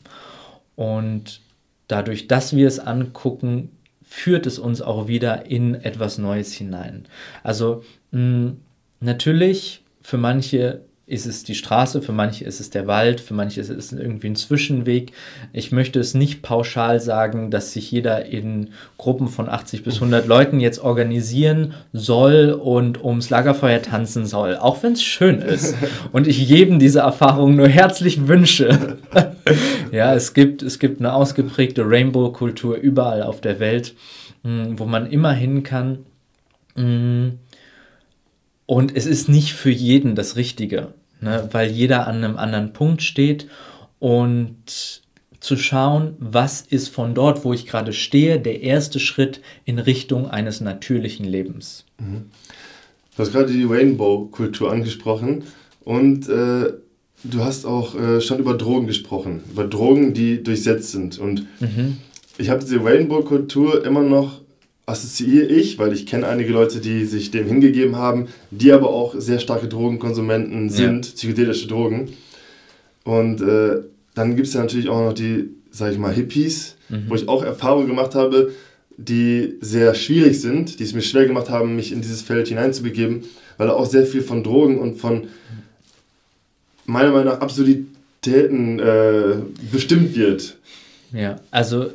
Und dadurch, dass wir es angucken, führt es uns auch wieder in etwas Neues hinein. Also mh, natürlich, für manche ist es die Straße, für manche ist es der Wald, für manche ist es irgendwie ein Zwischenweg. Ich möchte es nicht pauschal sagen, dass sich jeder in Gruppen von 80 bis 100 Leuten jetzt organisieren soll und ums Lagerfeuer tanzen soll, auch wenn es schön ist und ich jedem diese Erfahrung nur herzlich wünsche. ja, es gibt, es gibt eine ausgeprägte Rainbow-Kultur überall auf der Welt, hm, wo man immer hin kann. Und es ist nicht für jeden das Richtige, ne? weil jeder an einem anderen Punkt steht und zu schauen, was ist von dort, wo ich gerade stehe, der erste Schritt in Richtung eines natürlichen Lebens. Mhm. Du hast gerade die Rainbow-Kultur angesprochen und äh, du hast auch äh, schon über Drogen gesprochen, über Drogen, die durchsetzt sind. Und mhm. ich habe diese Rainbow-Kultur immer noch assoziiere ich, weil ich kenne einige Leute, die sich dem hingegeben haben, die aber auch sehr starke Drogenkonsumenten sind, ja. psychedelische Drogen. Und äh, dann gibt es ja natürlich auch noch die, sag ich mal, Hippies, mhm. wo ich auch Erfahrungen gemacht habe, die sehr schwierig sind, die es mir schwer gemacht haben, mich in dieses Feld hineinzubegeben, weil da auch sehr viel von Drogen und von meiner Meinung nach Absurditäten äh, bestimmt wird. Ja, also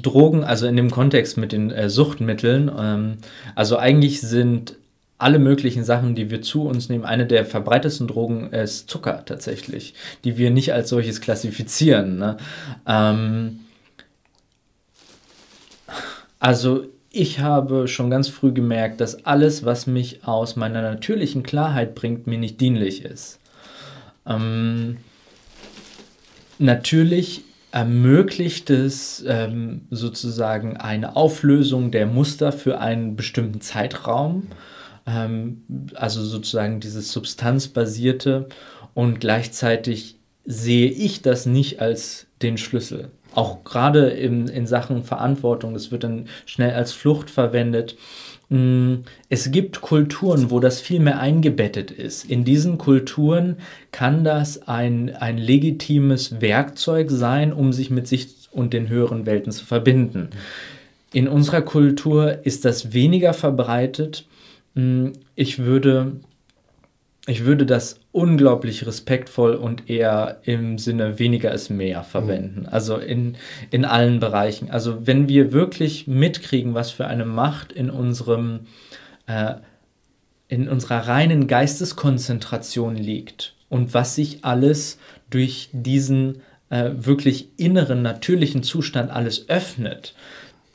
Drogen, also in dem Kontext mit den äh, Suchtmitteln, ähm, also eigentlich sind alle möglichen Sachen, die wir zu uns nehmen. Eine der verbreitetsten Drogen ist Zucker tatsächlich, die wir nicht als solches klassifizieren. Ne? Ähm, also ich habe schon ganz früh gemerkt, dass alles, was mich aus meiner natürlichen Klarheit bringt, mir nicht dienlich ist. Ähm, natürlich ermöglicht es ähm, sozusagen eine Auflösung der Muster für einen bestimmten Zeitraum, ähm, also sozusagen dieses substanzbasierte und gleichzeitig sehe ich das nicht als den Schlüssel. Auch gerade in, in Sachen Verantwortung, das wird dann schnell als Flucht verwendet. Mm, es gibt Kulturen, wo das viel mehr eingebettet ist. In diesen Kulturen kann das ein, ein legitimes Werkzeug sein, um sich mit sich und den höheren Welten zu verbinden. In unserer Kultur ist das weniger verbreitet. Mm, ich würde ich würde das unglaublich respektvoll und eher im Sinne weniger ist mehr verwenden. Mhm. Also in, in allen Bereichen. Also wenn wir wirklich mitkriegen, was für eine Macht in unserem äh, in unserer reinen Geisteskonzentration liegt und was sich alles durch diesen äh, wirklich inneren, natürlichen Zustand alles öffnet,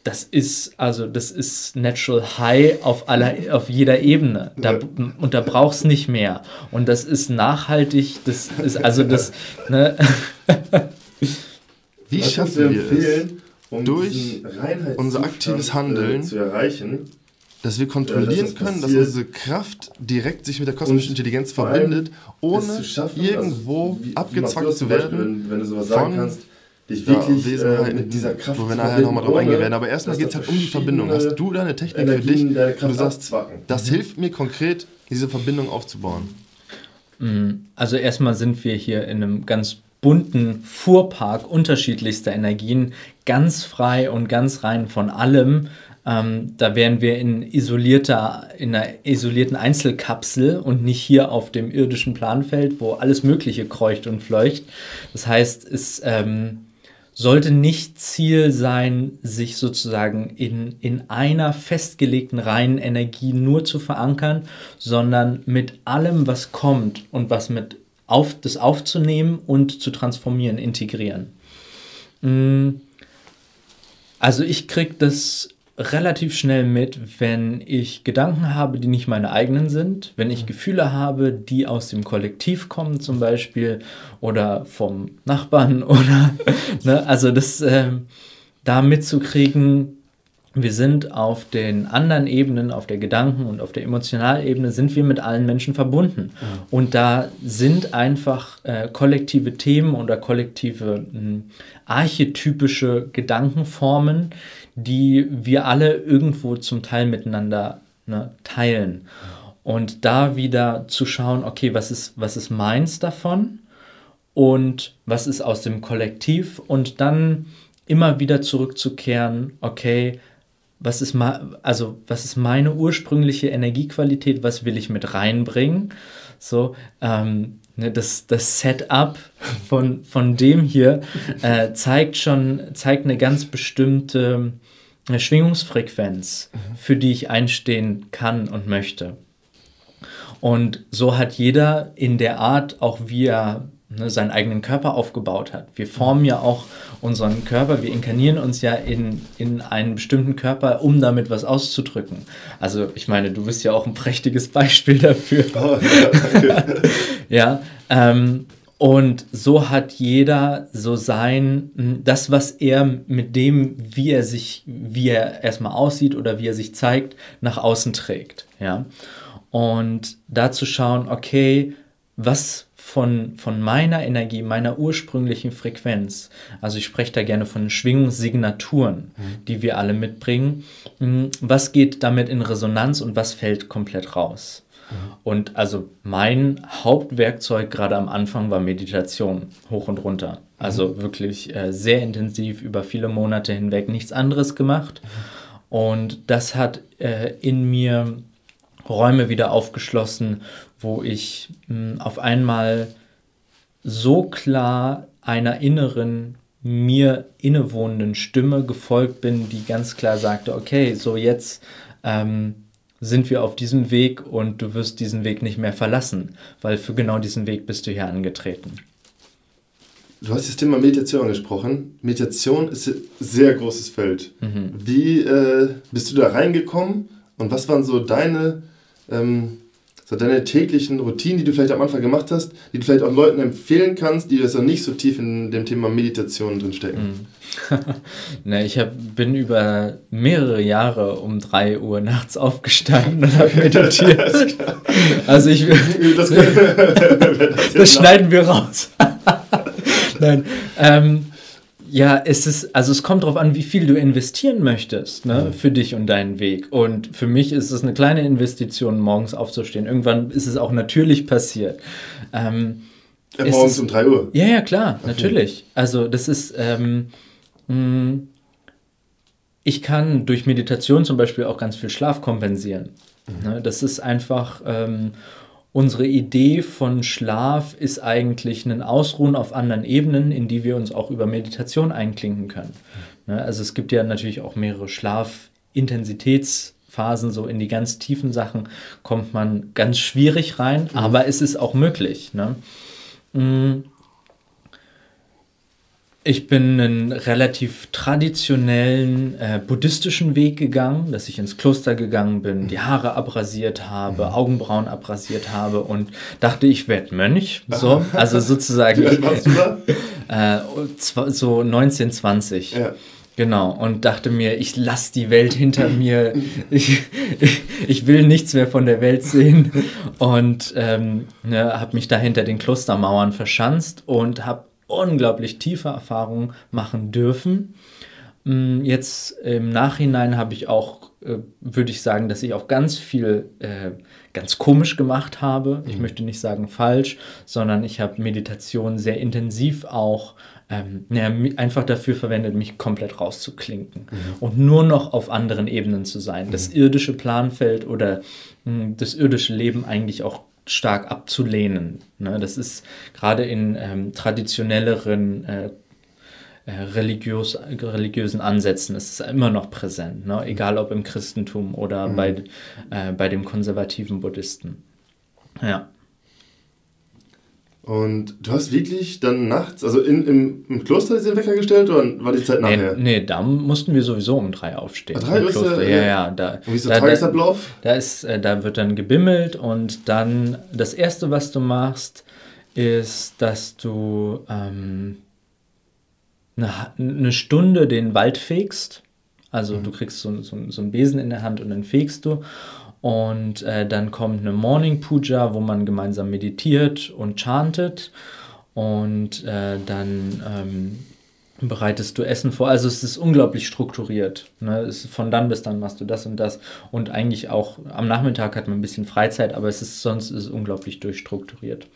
das ist also das ist Natural High auf aller auf jeder Ebene. Da, ja. und da brauchst nicht mehr. Und das ist nachhaltig das ist also das ne? Wie Was schaffen wir es um durch unser aktives Handeln zu erreichen? dass wir kontrollieren das können, dass unsere Kraft direkt sich mit der kosmischen Intelligenz verbindet, ohne irgendwo also, abgezwackt zu werden, wenn, wenn du sowas sagen kannst, dich wirklich ja, äh, mit dieser Kraft Wo wir nachher nochmal drauf eingehen werden. Aber erstmal geht es halt um die Verbindung. Hast du da eine Technik Energien, für dich, wo du sagst, das mhm. hilft mir konkret, diese Verbindung aufzubauen? Mhm. Also erstmal sind wir hier in einem ganz bunten Fuhrpark unterschiedlichster Energien, ganz frei und ganz rein von allem. Ähm, da wären wir in, isolierter, in einer isolierten Einzelkapsel und nicht hier auf dem irdischen Planfeld, wo alles Mögliche kreucht und fleucht. Das heißt, es ähm, sollte nicht Ziel sein, sich sozusagen in, in einer festgelegten reinen Energie nur zu verankern, sondern mit allem, was kommt und was mit auf, das aufzunehmen und zu transformieren, integrieren. Mm. Also ich kriege das relativ schnell mit, wenn ich Gedanken habe, die nicht meine eigenen sind, wenn ich mhm. Gefühle habe, die aus dem Kollektiv kommen zum Beispiel oder vom Nachbarn oder, ne, also das äh, da mitzukriegen, wir sind auf den anderen Ebenen, auf der Gedanken- und auf der Emotionalebene, sind wir mit allen Menschen verbunden. Ja. Und da sind einfach äh, kollektive Themen oder kollektive mh, hm, archetypische Gedankenformen, die wir alle irgendwo zum Teil miteinander ne, teilen. Und da wieder zu schauen, okay, was ist, was ist meins davon und was ist aus dem Kollektiv und dann immer wieder zurückzukehren, okay, was ist, also, was ist meine ursprüngliche Energiequalität, was will ich mit reinbringen? So, ähm, ne, das, das Setup von, von dem hier äh, zeigt schon, zeigt eine ganz bestimmte eine Schwingungsfrequenz, mhm. für die ich einstehen kann und möchte. Und so hat jeder in der Art, auch wie er ne, seinen eigenen Körper aufgebaut hat. Wir formen ja auch unseren Körper, wir inkarnieren uns ja in, in einen bestimmten Körper, um damit was auszudrücken. Also ich meine, du bist ja auch ein prächtiges Beispiel dafür. Oh, ja, ja ähm, und so hat jeder so sein, hm, das, was er mit dem, wie er sich, wie er erstmal aussieht oder wie er sich zeigt, nach außen trägt. Ja? Und da zu schauen, okay, was von, von meiner Energie, meiner ursprünglichen Frequenz, also ich spreche da gerne von Schwingungssignaturen, mhm. die wir alle mitbringen, hm, was geht damit in Resonanz und was fällt komplett raus? Und also mein Hauptwerkzeug gerade am Anfang war Meditation, hoch und runter. Also mhm. wirklich äh, sehr intensiv über viele Monate hinweg nichts anderes gemacht. Und das hat äh, in mir Räume wieder aufgeschlossen, wo ich mh, hm, auf einmal so klar einer inneren, mir innewohnenden Stimme gefolgt bin, die ganz klar sagte, okay, so jetzt ähm, sind wir auf diesem Weg und du wirst diesen Weg nicht mehr verlassen, weil für genau diesen Weg bist du hier angetreten. Du hast das Thema Meditation angesprochen. Meditation ist ein sehr großes Feld. Mhm. Wie äh, bist du da reingekommen und was waren so deine, ähm, so deine täglichen Routinen, die du vielleicht am Anfang gemacht hast, die du vielleicht auch Leuten empfehlen kannst, die jetzt noch nicht so tief in dem Thema Meditation drinstecken? Mhm. ne, ich hab, bin über mehrere Jahre um 3 Uhr nachts aufgestanden und habe meditiert. also ich. das, das schneiden wir raus. Nein. Ähm, ja, es ist, also es kommt darauf an, wie viel du investieren möchtest, ne, mhm. für dich und deinen Weg. Und für mich ist es eine kleine Investition, morgens aufzustehen. Irgendwann ist es auch natürlich passiert. Ähm, ja, morgens es, um 3 Uhr. Ja, ja, klar, okay. natürlich. Also das ist, ähm, mh, hm, ich kann durch Meditation zum Beispiel auch ganz viel Schlaf kompensieren. Mhm. Ne, das ist einfach, ähm, Unsere Idee von Schlaf ist eigentlich ein Ausruhen auf anderen Ebenen, in die wir uns auch über Meditation einklinken können. Ne, also es gibt ja natürlich auch mehrere Schlafintensitätsphasen, so in die ganz tiefen Sachen kommt man ganz schwierig rein, mhm. aber es ist auch möglich. Ne? Ich bin einen relativ traditionellen äh, buddhistischen Weg gegangen, dass ich ins Kloster gegangen bin, die Haare abrasiert habe, mhm. Augenbrauen abrasiert habe und dachte, ich werde Mönch. So, also sozusagen. Äh, so 1920. Ja. Genau, und dachte mir, ich lasse die Welt hinter mir, ich, ich, ich, will nichts mehr von der Welt sehen und ähm, ne, habe mich da hinter den Klostermauern verschanzt und habe unglaublich tiefe Erfahrungen machen dürfen. Mm, jetzt im Nachhinein habe ich auch, äh, würde ich sagen, dass ich auch ganz viel äh, ganz komisch gemacht habe. Ich mhm. möchte nicht sagen falsch, sondern ich habe Meditation sehr intensiv auch ähm, ja, einfach dafür verwendet, mich komplett rauszuklinken mhm. und nur noch auf anderen Ebenen zu sein. Mhm. Das irdische Planfeld oder mh, mm, das irdische Leben eigentlich auch stark abzulehnen. Ne? Das ist gerade in ähm, traditionelleren äh, äh, religiös, religiösen Ansätzen ist es immer noch präsent, ne? egal ob im Christentum oder mhm. bei, äh, bei dem konservativen Buddhisten. Ja. Und du hast wirklich dann nachts, also in, im, im Kloster den Wecker gestellt oder war die Zeit nachher? Nee, nee da mussten wir sowieso um drei aufstehen. Ah, drei Kloster, ja, ja, ja. Da, und wie ist der da, Tagesablauf? Da, da, ist, äh, da wird dann gebimmelt und dann das Erste, was du machst, ist, dass du ähm, eine, eine Stunde den Wald fegst. Also mhm. du kriegst so, so, so einen Besen in der Hand und dann fegst du. Und äh, dann kommt eine Morning Puja, wo man gemeinsam meditiert und chantet. Und äh, dann ähm, bereitest du Essen vor. Also es ist unglaublich strukturiert. Ne? Es von dann bis dann machst du das und das. Und eigentlich auch am Nachmittag hat man ein bisschen Freizeit, aber es ist sonst ist es unglaublich durchstrukturiert.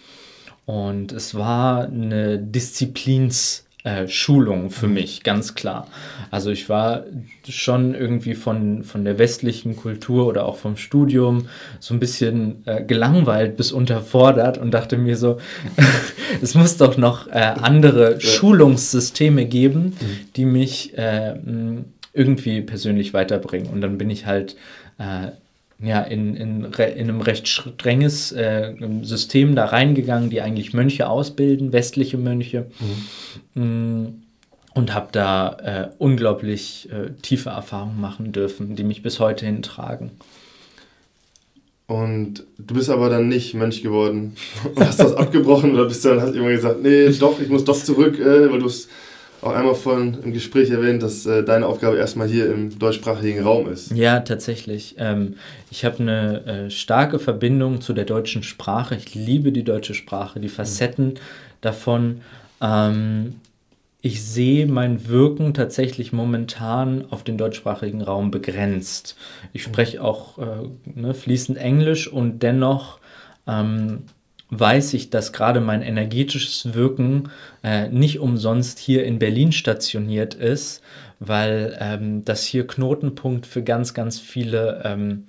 Und es war eine Disziplins- äh, Schulung für mhm. mich, ganz klar. Also ich war schon irgendwie von, von der westlichen Kultur oder auch vom Studium so ein bisschen äh, gelangweilt bis unterfordert und dachte mir so, es muss doch noch äh, andere Schulungssysteme geben, mhm. die mich äh, irgendwie persönlich weiterbringen. Und dann bin ich halt äh, ja, in, in, in einem recht strenges äh, System da reingegangen, die eigentlich Mönche ausbilden, westliche Mönche. Mhm. Mm, und habe da äh, unglaublich äh, tiefe Erfahrungen machen dürfen, die mich bis heute hintragen. Und du bist aber dann nicht Mönch geworden. Hast das abgebrochen oder bist du dann hast immer gesagt, nee, doch, ich muss doch zurück, äh, weil du es auch einmal vorhin im Gespräch erwähnt, dass äh, deine Aufgabe erstmal hier im deutschsprachigen Raum ist. Ja, tatsächlich. Ähm, ich habe eine äh, starke Verbindung zu der deutschen Sprache. Ich liebe die deutsche Sprache, die Facetten mhm. davon. Ähm, ich sehe mein Wirken tatsächlich momentan auf den deutschsprachigen Raum begrenzt. Ich spreche auch äh, ne, fließend Englisch und dennoch ähm, weiß ich, dass gerade mein energetisches Wirken äh, nicht umsonst hier in Berlin stationiert ist, weil ähm, das hier Knotenpunkt für ganz, ganz viele ähm,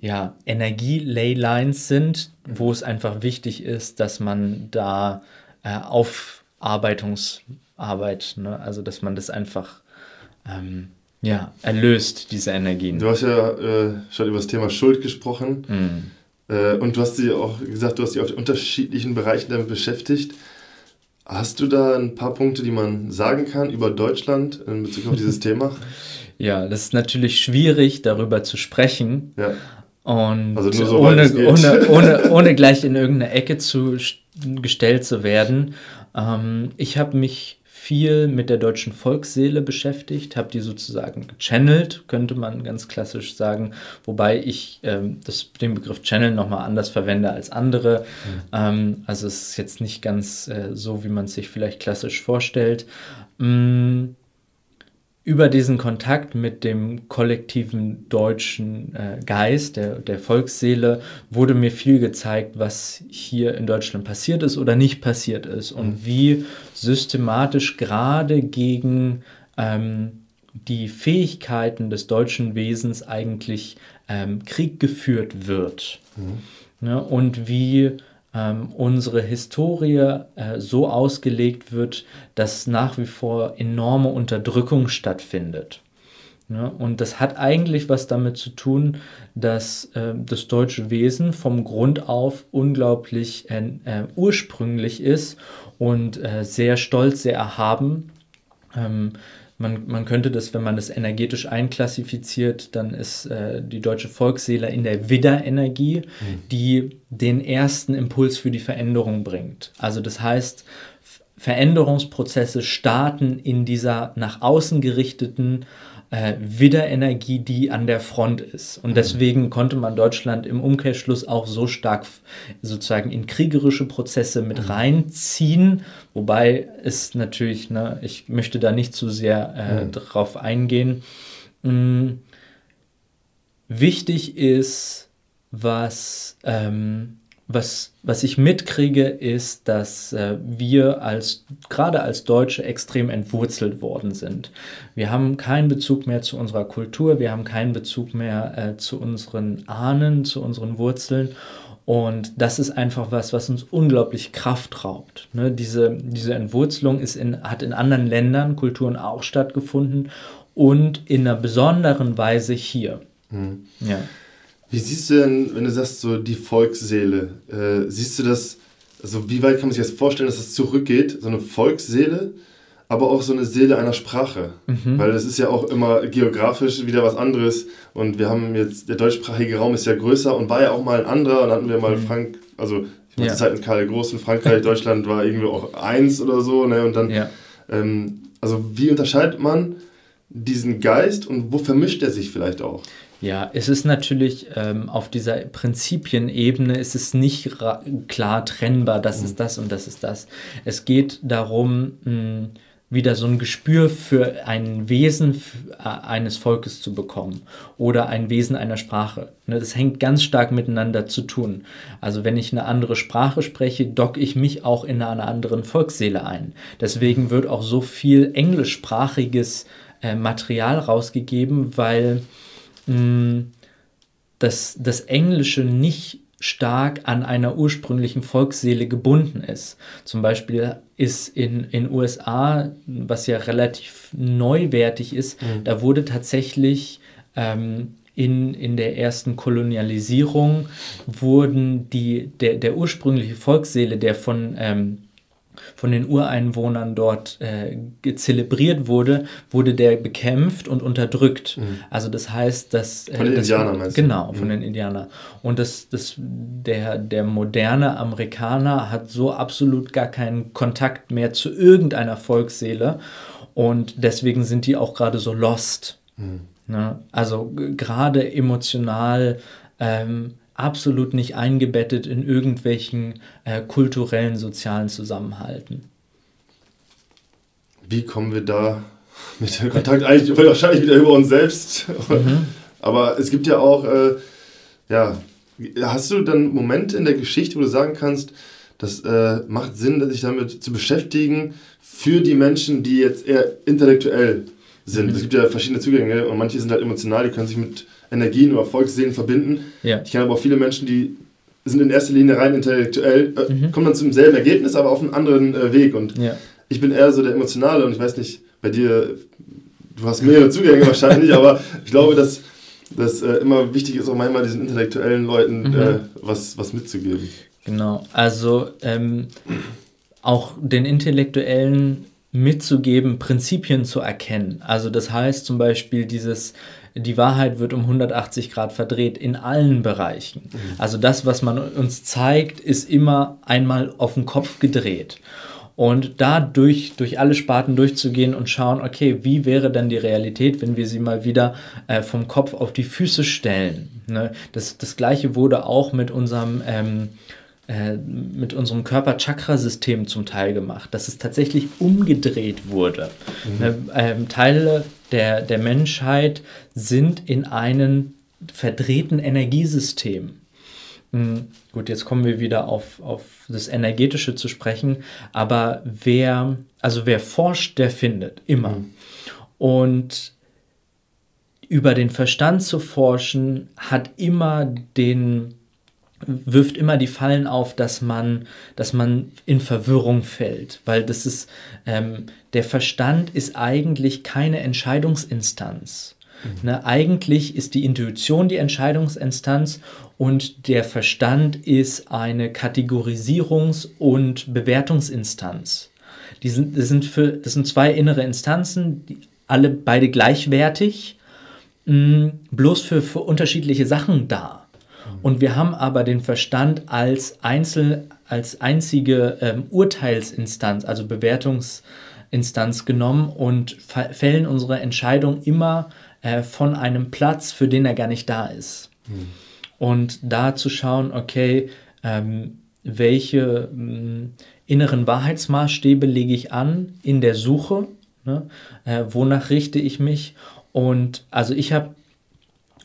ja, Energie-Leylines sind, wo es einfach wichtig ist, dass man da äh, Aufarbeitungsarbeit, ne, also dass man das einfach ähm, Ja, erlöst diese Energien. Du hast ja äh, schon über das Thema Schuld gesprochen. Mhm. Äh, und du hast sie auch gesagt, du hast dich auf unterschiedlichen Bereichen damit beschäftigt. Hast du da ein paar Punkte, die man sagen kann über Deutschland in Bezug auf dieses Thema? Ja, das ist natürlich schwierig, darüber zu sprechen. Ja. Und also so ohne, ohne, ohne, ohne gleich in irgendeine Ecke zu, gestellt zu werden. Ähm, ich habe mich viel mit der deutschen Volksseele beschäftigt, habe die sozusagen gechannelt, könnte man ganz klassisch sagen, wobei ich ähm, das, den Begriff Channel nochmal anders verwende als andere. Mhm. Ähm, also es ist jetzt nicht ganz äh, so, wie man es sich vielleicht klassisch vorstellt. Mm, über diesen Kontakt mit dem kollektiven deutschen äh, Geist, der, der Volksseele, wurde mir viel gezeigt, was hier in Deutschland passiert ist oder nicht passiert ist und mhm. wie systematisch gerade gegen ähm, die Fähigkeiten des deutschen Wesens eigentlich ähm, Krieg geführt wird. Mhm. Ja, und wie ähm, unsere Historie äh, so ausgelegt wird, dass nach wie vor enorme Unterdrückung stattfindet. Ja, und das hat eigentlich was damit zu tun, dass äh, das deutsche Wesen vom Grund auf unglaublich äh, äh ursprünglich ist und äh, sehr stolz, sehr erhaben. Ähm, man, man könnte das, wenn man das energetisch einklassifiziert, dann ist äh, die deutsche Volksseele in der Widderenergie, mhm. die den ersten Impuls für die Veränderung bringt. Also das heißt, Veränderungsprozesse starten in dieser nach außen gerichteten äh, Widderenergie, die an der Front ist. Und mhm. deswegen konnte man Deutschland im Umkehrschluss auch so stark sozusagen in kriegerische Prozesse mit mhm. reinziehen, wobei es natürlich, ne, ich möchte da nicht zu sehr äh, mhm. drauf eingehen. Mhm. Wichtig ist, was ähm, was, was ich mitkriege, ist, dass äh, wir als, gerade als Deutsche extrem entwurzelt worden sind. Wir haben keinen Bezug mehr zu unserer Kultur, wir haben keinen Bezug mehr äh, zu unseren Ahnen, zu unseren Wurzeln. Und das ist einfach was, was uns unglaublich Kraft raubt. Ne? Diese, diese Entwurzelung ist in, hat in anderen Ländern, Kulturen auch stattgefunden und in einer besonderen Weise hier. Mhm. Ja. Wie siehst du denn, wenn du sagst, so die Volksseele, äh, siehst du das, also wie weit kann man sich das vorstellen, dass das zurückgeht, so eine Volksseele, aber auch so eine Seele einer Sprache? Mhm. Weil das ist ja auch immer geografisch wieder was anderes und wir haben jetzt, der deutschsprachige Raum ist ja größer und war ja auch mal ein anderer und hatten wir mal mhm. Frank, also ich meine, ja. die Zeit mit Karl der Großen, Frankreich, Deutschland war irgendwie auch eins oder so, ne, und dann, ja. ähm, also wie unterscheidet man diesen Geist und wo vermischt er sich vielleicht auch? Ja, es ist natürlich ähm, auf dieser Prinzipienebene ist es nicht klar trennbar, das mhm. ist das und das ist das. Es geht darum, mh, wieder so ein Gespür für ein Wesen äh, eines Volkes zu bekommen oder ein Wesen einer Sprache. Ne, das hängt ganz stark miteinander zu tun. Also wenn ich eine andere Sprache spreche, docke ich mich auch in einer anderen Volksseele ein. Deswegen wird auch so viel englischsprachiges äh, Material rausgegeben, weil dass das Englische nicht stark an einer ursprünglichen Volksseele gebunden ist. Zum Beispiel ist in den USA, was ja relativ neuwertig ist, mhm. da wurde tatsächlich ähm, in, in der ersten Kolonialisierung wurden die, der, der ursprüngliche Volksseele, der von ähm, von den Ureinwohnern dort äh, zelebriert wurde, wurde der bekämpft und unterdrückt. Mhm. Also das heißt, dass... Äh, von den das, Indianern meinst du? Genau, von mhm. den Indianern. Und das, das, der, der moderne Amerikaner hat so absolut gar keinen Kontakt mehr zu irgendeiner Volksseele und deswegen sind die auch gerade so lost. Mhm. Ne? Also gerade emotional ähm, absolut nicht eingebettet in irgendwelchen äh, kulturellen, sozialen Zusammenhalten. Wie kommen wir da mit dem Kontakt eigentlich wahrscheinlich wieder über uns selbst? Mhm. Aber es gibt ja auch, äh, ja, hast du dann Momente in der Geschichte, wo du sagen kannst, das äh, macht Sinn, sich damit zu beschäftigen für die Menschen, die jetzt eher intellektuell sind. Mhm. Es gibt ja verschiedene Zugänge und manche sind halt emotional, die können sich mit Energien oder Volksseelen verbinden. Ja. Ich kenne aber auch viele Menschen, die sind in erster Linie rein intellektuell, äh, mhm. kommen dann zum selben Ergebnis, aber auf einen anderen äh, Weg. Und ja. ich bin eher so der Emotionale und ich weiß nicht, bei dir, du hast mehrere Zugänge wahrscheinlich, aber ich glaube, dass das äh, immer wichtig ist, auch manchmal diesen intellektuellen Leuten mhm. äh, was, was mitzugeben. Genau, also ähm, auch den Intellektuellen mitzugeben, Prinzipien zu erkennen. Also das heißt zum Beispiel dieses, die Wahrheit wird um 180 Grad verdreht in allen Bereichen. Mhm. Also das, was man uns zeigt, ist immer einmal auf den Kopf gedreht. Und da durch, alle Sparten durchzugehen und schauen, okay, wie wäre denn die Realität, wenn wir sie mal wieder äh, vom Kopf auf die Füße stellen. Ne? Das, das gleiche wurde auch mit unserem ähm, äh, mit unserem Körper-Chakra-System zum Teil gemacht, dass es tatsächlich umgedreht wurde. Mhm. Ne, ähm, Teile der, der Menschheit sind in einem verdrehten Energiesystem. Mhm. Gut, jetzt kommen wir wieder auf, auf das Energetische zu sprechen, aber wer, also wer forscht, der findet, immer. Mhm. Und über den Verstand zu forschen, hat immer den, wirft immer die Fallen auf, dass man, dass man in Verwirrung fällt, weil das ist, ähm, der Verstand ist eigentlich keine Entscheidungsinstanz. Mhm. Ne, eigentlich ist die Intuition die Entscheidungsinstanz und der Verstand ist eine Kategorisierungs- und Bewertungsinstanz. Die sind, das, sind für, das sind zwei innere Instanzen, die alle beide gleichwertig, mh, mm, bloß für, für unterschiedliche Sachen da. Und wir haben aber den Verstand als, Einzel, als einzige ähm, Urteilsinstanz, also Bewertungsinstanz genommen und fällen unsere Entscheidung immer äh, von einem Platz, für den er gar nicht da ist. Mhm. Und da zu schauen, okay, ähm, welche mh, inneren Wahrheitsmaßstäbe lege ich an in der Suche, ne? äh, wonach richte ich mich. Und also ich habe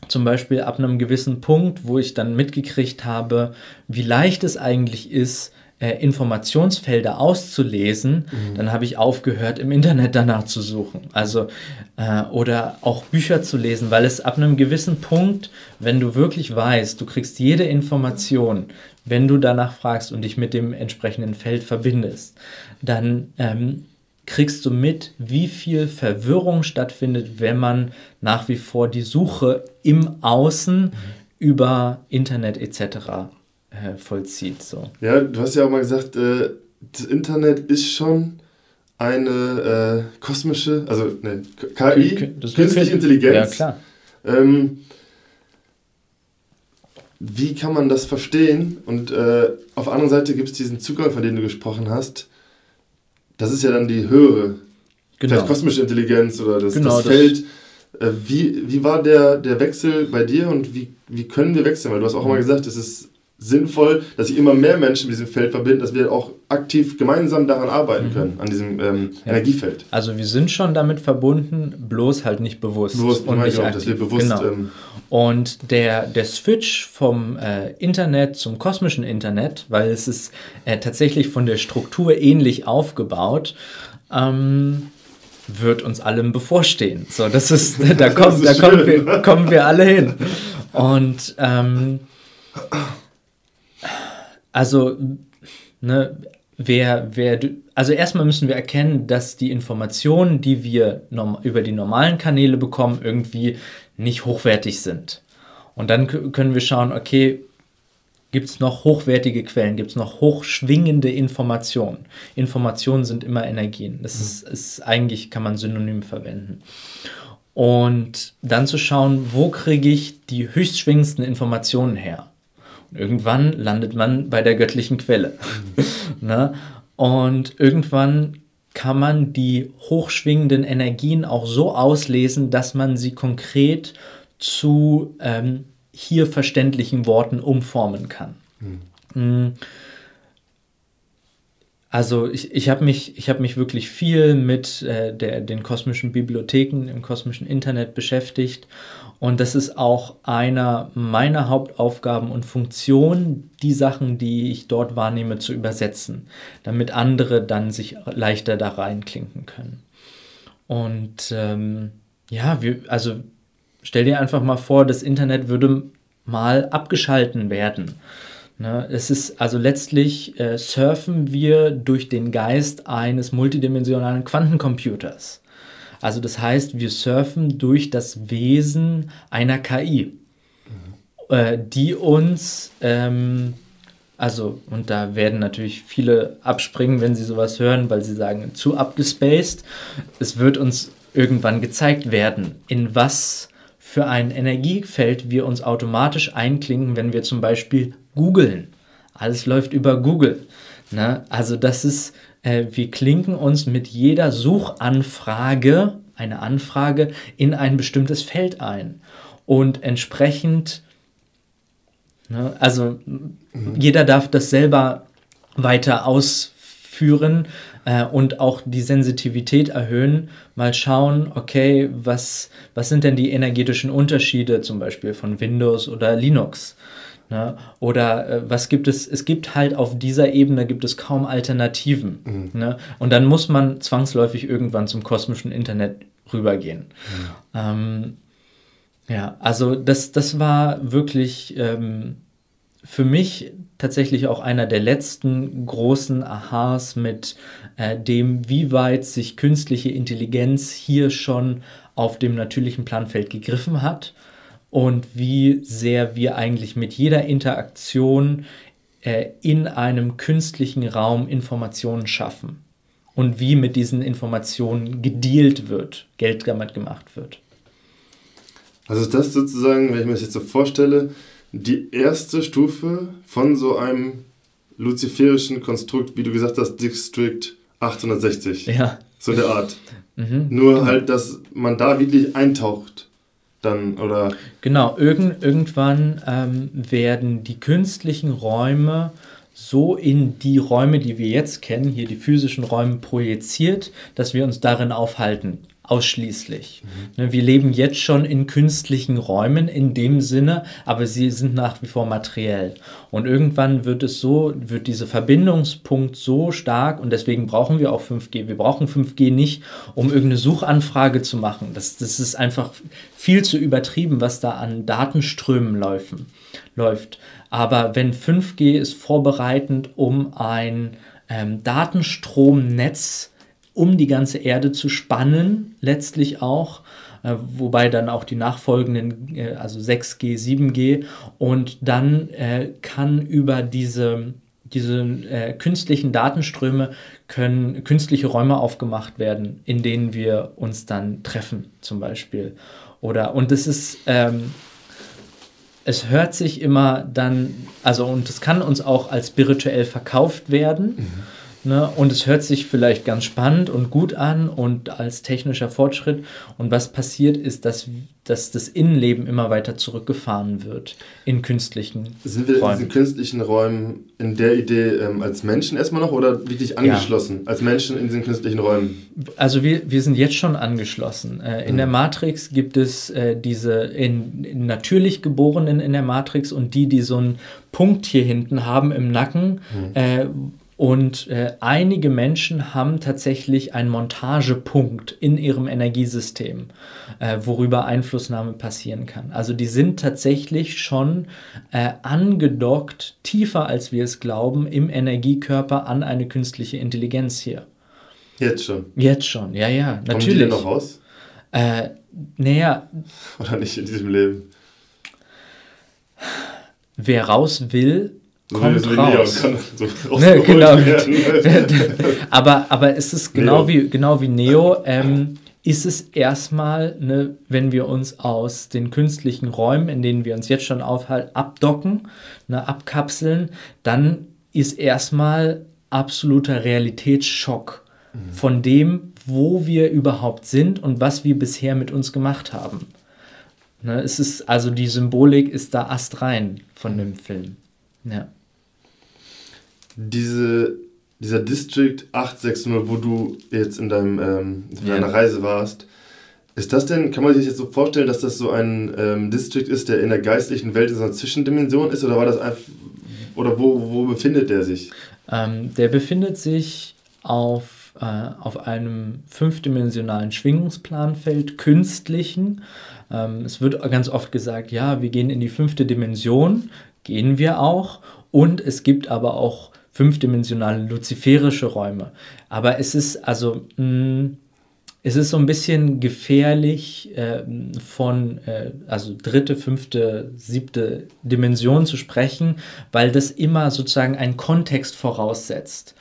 zum Beispiel ab einem gewissen Punkt, wo ich dann mitgekriegt habe, wie leicht es eigentlich ist, äh, Informationsfelder auszulesen, mhm. dann habe ich aufgehört, im Internet danach zu suchen. Also, äh, oder auch Bücher zu lesen, weil es ab einem gewissen Punkt, wenn du wirklich weißt, du kriegst jede Information, wenn du danach fragst und dich mit dem entsprechenden Feld verbindest, dann ähm, kriegst du mit, wie viel Verwirrung stattfindet, wenn man nach wie vor die Suche im Außen mhm. über Internet etc. Äh, vollzieht. So. Ja, du hast ja auch mal gesagt, äh, das Internet ist schon eine äh, kosmische, also ne, KI, das künstliche Intelligenz. Ja, klar. Ähm, wie kann man das verstehen? Und äh, auf der anderen Seite gibt es diesen Zugang, von dem du gesprochen hast das ist ja dann die höhere, genau. vielleicht kosmische Intelligenz oder das, genau, das Feld. Das äh, wie, wie war der, der Wechsel bei dir und wie, wie können wir wechseln? Weil du hast auch mhm. mal gesagt, es ist sinnvoll, dass sich immer mehr Menschen mit diesem Feld verbinden, dass wir auch aktiv gemeinsam daran arbeiten mhm. können, an diesem ähm, ja. Energiefeld. Also wir sind schon damit verbunden, bloß halt nicht bewusst. Bewusst, und nicht auch, dass wir bewusst... Genau. Ähm, und der, der Switch vom äh, Internet zum kosmischen Internet, weil es ist äh, tatsächlich von der Struktur ähnlich aufgebaut, ähm, wird uns allem bevorstehen. So, das ist, da, kommt, da kommen, wir, kommen wir alle hin. Und ähm, also, ne, wer, wer, also erstmal müssen wir erkennen, dass die Informationen, die wir über die normalen Kanäle bekommen, irgendwie nicht hochwertig sind. Und dann können wir schauen, okay, gibt es noch hochwertige Quellen, gibt es noch hochschwingende Informationen. Informationen sind immer Energien. Das ist, ist eigentlich, kann man synonym verwenden. Und dann zu schauen, wo kriege ich die höchstschwingendsten Informationen her. Irgendwann landet man bei der göttlichen Quelle. Mhm. ne? Und irgendwann kann man die hochschwingenden Energien auch so auslesen, dass man sie konkret zu ähm, hier verständlichen Worten umformen kann. Mhm. Also ich, ich habe mich, hab mich wirklich viel mit äh, der, den kosmischen Bibliotheken im kosmischen Internet beschäftigt und das ist auch einer meiner Hauptaufgaben und Funktionen, die Sachen, die ich dort wahrnehme, zu übersetzen, damit andere dann sich leichter da reinklinken können. Und ähm, ja, wir, also stell dir einfach mal vor, das Internet würde mal abgeschalten werden. Ne, es ist also letztlich äh, surfen wir durch den Geist eines multidimensionalen Quantencomputers. Also das heißt, wir surfen durch das Wesen einer KI, mhm. äh, die uns, ähm, also, und da werden natürlich viele abspringen, wenn sie sowas hören, weil sie sagen, zu abgespaced. Es wird uns irgendwann gezeigt werden, in was für ein Energiefeld wir uns automatisch einklinken, wenn wir zum Beispiel googeln. Alles läuft über Google. Ne? Also das ist, äh, wir klinken uns mit jeder Suchanfrage, eine Anfrage, in ein bestimmtes Feld ein. Und entsprechend, ne, also mhm. jeder darf das selber weiter ausführen äh, und auch die Sensitivität erhöhen. Mal schauen, okay, was, was sind denn die energetischen Unterschiede zum Beispiel von Windows oder Linux? Ne? Oder äh, was gibt es? Es gibt halt auf dieser Ebene gibt es kaum Alternativen. Mhm. Ne? Und dann muss man zwangsläufig irgendwann zum kosmischen Internet rübergehen. Mhm. Ähm, ja, also das, das war wirklich ähm, für mich tatsächlich auch einer der letzten großen Aha's mit äh, dem, wie weit sich künstliche Intelligenz hier schon auf dem natürlichen Planfeld gegriffen hat und wie sehr wir eigentlich mit jeder Interaktion äh, in einem künstlichen Raum Informationen schaffen und wie mit diesen Informationen gedealt wird, Geld damit gemacht wird. Also ist das sozusagen, wenn ich mir das jetzt so vorstelle, die erste Stufe von so einem luziferischen Konstrukt, wie du gesagt hast, District 860. Ja. So der Art. Mhm, Nur genau. halt, dass man da wirklich eintaucht dann oder. Genau, irgend, irgendwann ähm, werden die künstlichen Räume so in die Räume, die wir jetzt kennen, hier die physischen Räume projiziert, dass wir uns darin aufhalten ausschließlich. Mhm. Wir leben jetzt schon in künstlichen Räumen in dem Sinne, aber sie sind nach wie vor materiell. Und irgendwann wird es so, wird dieser Verbindungspunkt so stark und deswegen brauchen wir auch 5G. Wir brauchen 5G nicht, um irgendeine Suchanfrage zu machen. Das, das ist einfach viel zu übertrieben, was da an Datenströmen laufen, läuft. Aber wenn 5G ist vorbereitend, um ein ähm, Datenstromnetz um die ganze Erde zu spannen, letztlich auch, äh, wobei dann auch die nachfolgenden, äh, also 6G, 7G, und dann äh, kann über diese, diese äh, künstlichen Datenströme können künstliche Räume aufgemacht werden, in denen wir uns dann treffen, zum Beispiel. Oder, und das ist, ähm, es hört sich immer dann, also und es kann uns auch als spirituell verkauft werden. Mhm Ne? Und es hört sich vielleicht ganz spannend und gut an und als technischer Fortschritt. Und was passiert ist, dass, dass das Innenleben immer weiter zurückgefahren wird in künstlichen Sind wir Räumen. in diesen künstlichen Räumen in der Idee ähm, als Menschen erstmal noch oder wirklich angeschlossen? Ja. Als Menschen in diesen künstlichen Räumen? Also wir, wir sind jetzt schon angeschlossen. Äh, in mhm. der Matrix gibt es äh, diese in, in natürlich Geborenen in der Matrix und die, die so einen Punkt hier hinten haben im Nacken. Mhm. Äh, und äh, einige Menschen haben tatsächlich einen Montagepunkt in ihrem Energiesystem, äh, worüber Einflussnahme passieren kann. Also die sind tatsächlich schon äh, angedockt, tiefer als wir es glauben, im Energiekörper an eine künstliche Intelligenz hier. Jetzt schon? Jetzt schon, ja, ja, natürlich. Kommen die noch raus? Äh, naja. Oder nicht in diesem Leben? Wer raus will, kommt so raus. So ne, genau. aber, aber es ist genau wie, genau wie Neo, ähm, ist es erstmal, ne, wenn wir uns aus den künstlichen Räumen, in denen wir uns jetzt schon aufhalten, abdocken, ne, abkapseln, dann ist erstmal absoluter Realitätsschock mhm. von dem, wo wir überhaupt sind und was wir bisher mit uns gemacht haben. Ne, es ist, also die Symbolik ist da astrein von dem Film. Ja. Diese, dieser District 860, wo du jetzt in, deinem, ähm, in deiner Reise warst, ist das denn, kann man sich jetzt so vorstellen, dass das so ein ähm, District ist, der in der geistlichen Welt in so einer Zwischendimension ist? Oder war das einfach, oder wo, wo befindet der sich? Ähm, der befindet sich auf, äh, auf einem fünfdimensionalen Schwingungsplanfeld, künstlichen. Ähm, es wird ganz oft gesagt, ja, wir gehen in die fünfte Dimension, gehen wir auch. Und es gibt aber auch fünfdimensionale luziferische Räume. Aber es ist also, mh, mm, es ist so ein bisschen gefährlich, äh, von äh, also dritte, fünfte, siebte Dimension zu sprechen, weil das immer sozusagen einen Kontext voraussetzt.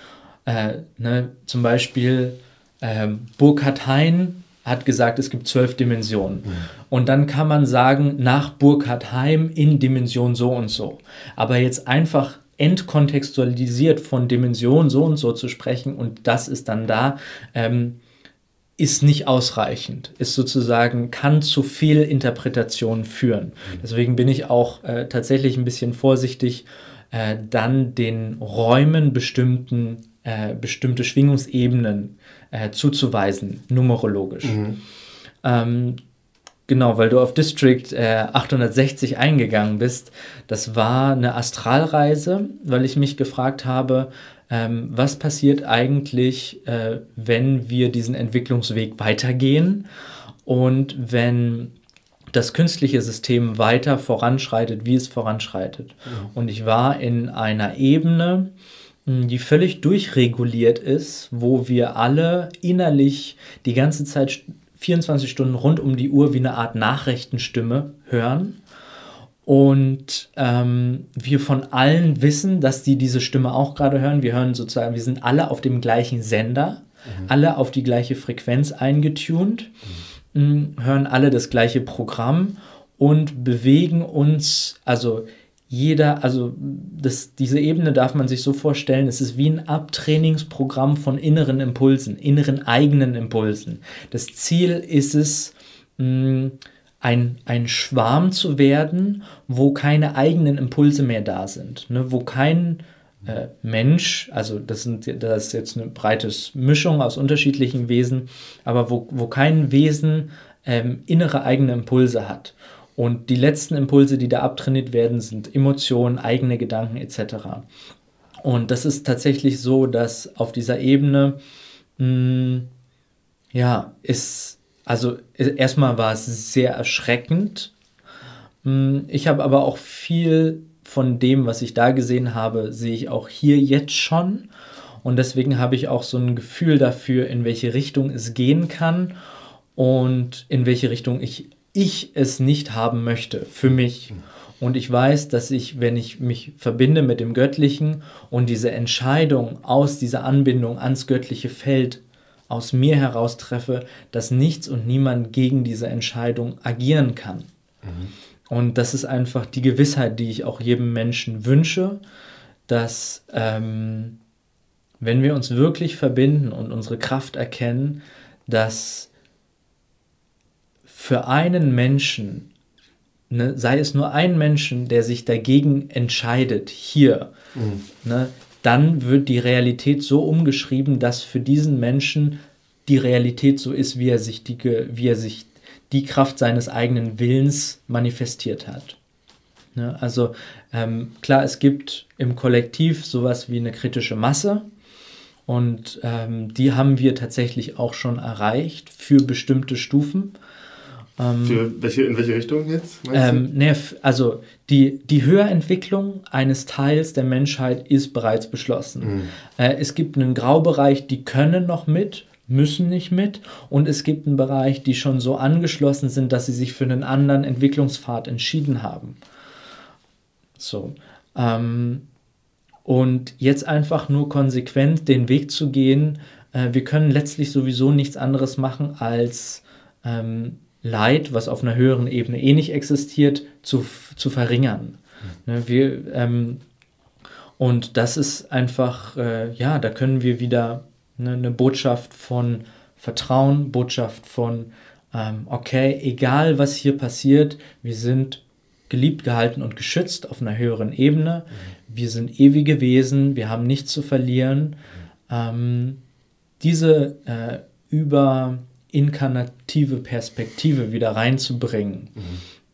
Äh, ne, zum Beispiel ähm, Burkhard Hein hat gesagt, es gibt zwölf Dimensionen. Mhm. Und dann kann man sagen, nach Burkhard Heim in Dimension so und so. Aber jetzt einfach entkontextualisiert von Dimension so und so zu sprechen und das ist dann da, ähm, ist nicht ausreichend, ist sozusagen, kann zu viel Interpretation führen. Mhm. Deswegen bin ich auch äh, tatsächlich ein bisschen vorsichtig, äh, dann den Räumen bestimmten, äh, bestimmte Schwingungsebenen äh, zuzuweisen, numerologisch. Mhm. Ähm, genau, weil du auf District 860 äh, eingegangen bist. Das war eine Astralreise, weil ich mich gefragt habe, ähm, was passiert eigentlich, äh, wenn wir diesen Entwicklungsweg weitergehen und wenn das künstliche System weiter voranschreitet, wie es voranschreitet. Ja. Und ich war in einer Ebene, hm, die völlig durchreguliert ist, wo wir alle innerlich die ganze Zeit 24 Stunden rund um die Uhr wie eine Art Nachrichtenstimme hören und ähm, wir von allen wissen, dass die diese Stimme auch gerade hören. Wir hören sozusagen, wir sind alle auf dem gleichen Sender, mhm. alle auf die gleiche Frequenz eingetunt, mhm. hören alle das gleiche Programm und bewegen uns, also jeder, also das, diese Ebene darf man sich so vorstellen, es ist wie ein Abtrainingsprogramm von inneren Impulsen, inneren eigenen Impulsen. Das Ziel ist es, mh, ein, ein Schwarm zu werden, wo keine eigenen Impulse mehr da sind, ne? wo kein äh, Mensch, also das, sind, das ist jetzt eine breite Mischung aus unterschiedlichen Wesen, aber wo, wo kein Wesen ähm, innere eigene Impulse hat. Und die letzten Impulse, die da abtrainiert werden, sind Emotionen, eigene Gedanken etc. Und das ist tatsächlich so, dass auf dieser Ebene, mh, hm, ja, ist also erstmal war es sehr erschreckend. Hm, ich habe aber auch viel von dem, was ich da gesehen habe, sehe ich auch hier jetzt schon. Und deswegen habe ich auch so ein Gefühl dafür, in welche Richtung es gehen kann und in welche Richtung ich, ich es nicht haben möchte für mich. Und ich weiß, dass ich, wenn ich mich verbinde mit dem Göttlichen und diese Entscheidung aus dieser Anbindung ans göttliche Feld aus mir heraus treffe, dass nichts und niemand gegen diese Entscheidung agieren kann. Mhm. Und das ist einfach die Gewissheit, die ich auch jedem Menschen wünsche, dass ähm, wenn wir uns wirklich verbinden und unsere Kraft erkennen, dass für einen Menschen, ne, sei es nur ein Menschen, der sich dagegen entscheidet, hier, mhm. ne, dann wird die Realität so umgeschrieben, dass für diesen Menschen die Realität so ist, wie er sich die, wie er sich die Kraft seines eigenen Willens manifestiert hat. Ne? Also ähm, klar, es gibt im Kollektiv sowas wie eine kritische Masse und ähm, die haben wir tatsächlich auch schon erreicht für bestimmte Stufen. Ähm, Für welche, in welche Richtung jetzt? Ähm, ne, also die, die Höherentwicklung eines Teils der Menschheit ist bereits beschlossen. Mhm. Äh, es gibt einen Graubereich, die können noch mit, müssen nicht mit. Und es gibt einen Bereich, die schon so angeschlossen sind, dass sie sich für einen anderen Entwicklungspfad entschieden haben. So. Ähm, und jetzt einfach nur konsequent den Weg zu gehen. Äh, wir können letztlich sowieso nichts anderes machen, als ähm, Leid, was auf einer höheren Ebene eh nicht existiert, zu, zu verringern. Mhm. Ne, wir, ähm, und das ist einfach, äh, ja, da können wir wieder ne, eine Botschaft von Vertrauen, Botschaft von, ähm, okay, egal was hier passiert, wir sind geliebt, gehalten und geschützt auf einer höheren Ebene. Mhm. Wir sind ewige Wesen, wir haben nichts zu verlieren. Ähm, diese äh, über inkarnative Perspektive wieder reinzubringen.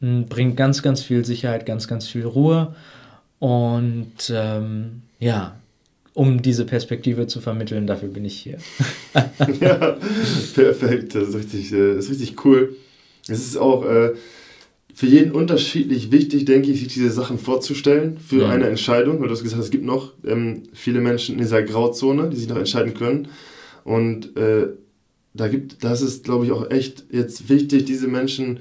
Mhm. Bringt ganz, ganz viel Sicherheit, ganz, ganz viel Ruhe. Und ähm, ja, um diese Perspektive zu vermitteln, dafür bin ich hier. ja, perfekt. Das ist richtig, äh, das ist richtig cool. Es ist auch äh, für jeden unterschiedlich wichtig, denke ich, sich diese Sachen vorzustellen für ja. eine Entscheidung. Weil du hast gesagt, es gibt noch ähm, viele Menschen in dieser Grauzone, die sich noch entscheiden können. Und äh, da gibt, das ist, glaube ich, auch echt jetzt wichtig, diese Menschen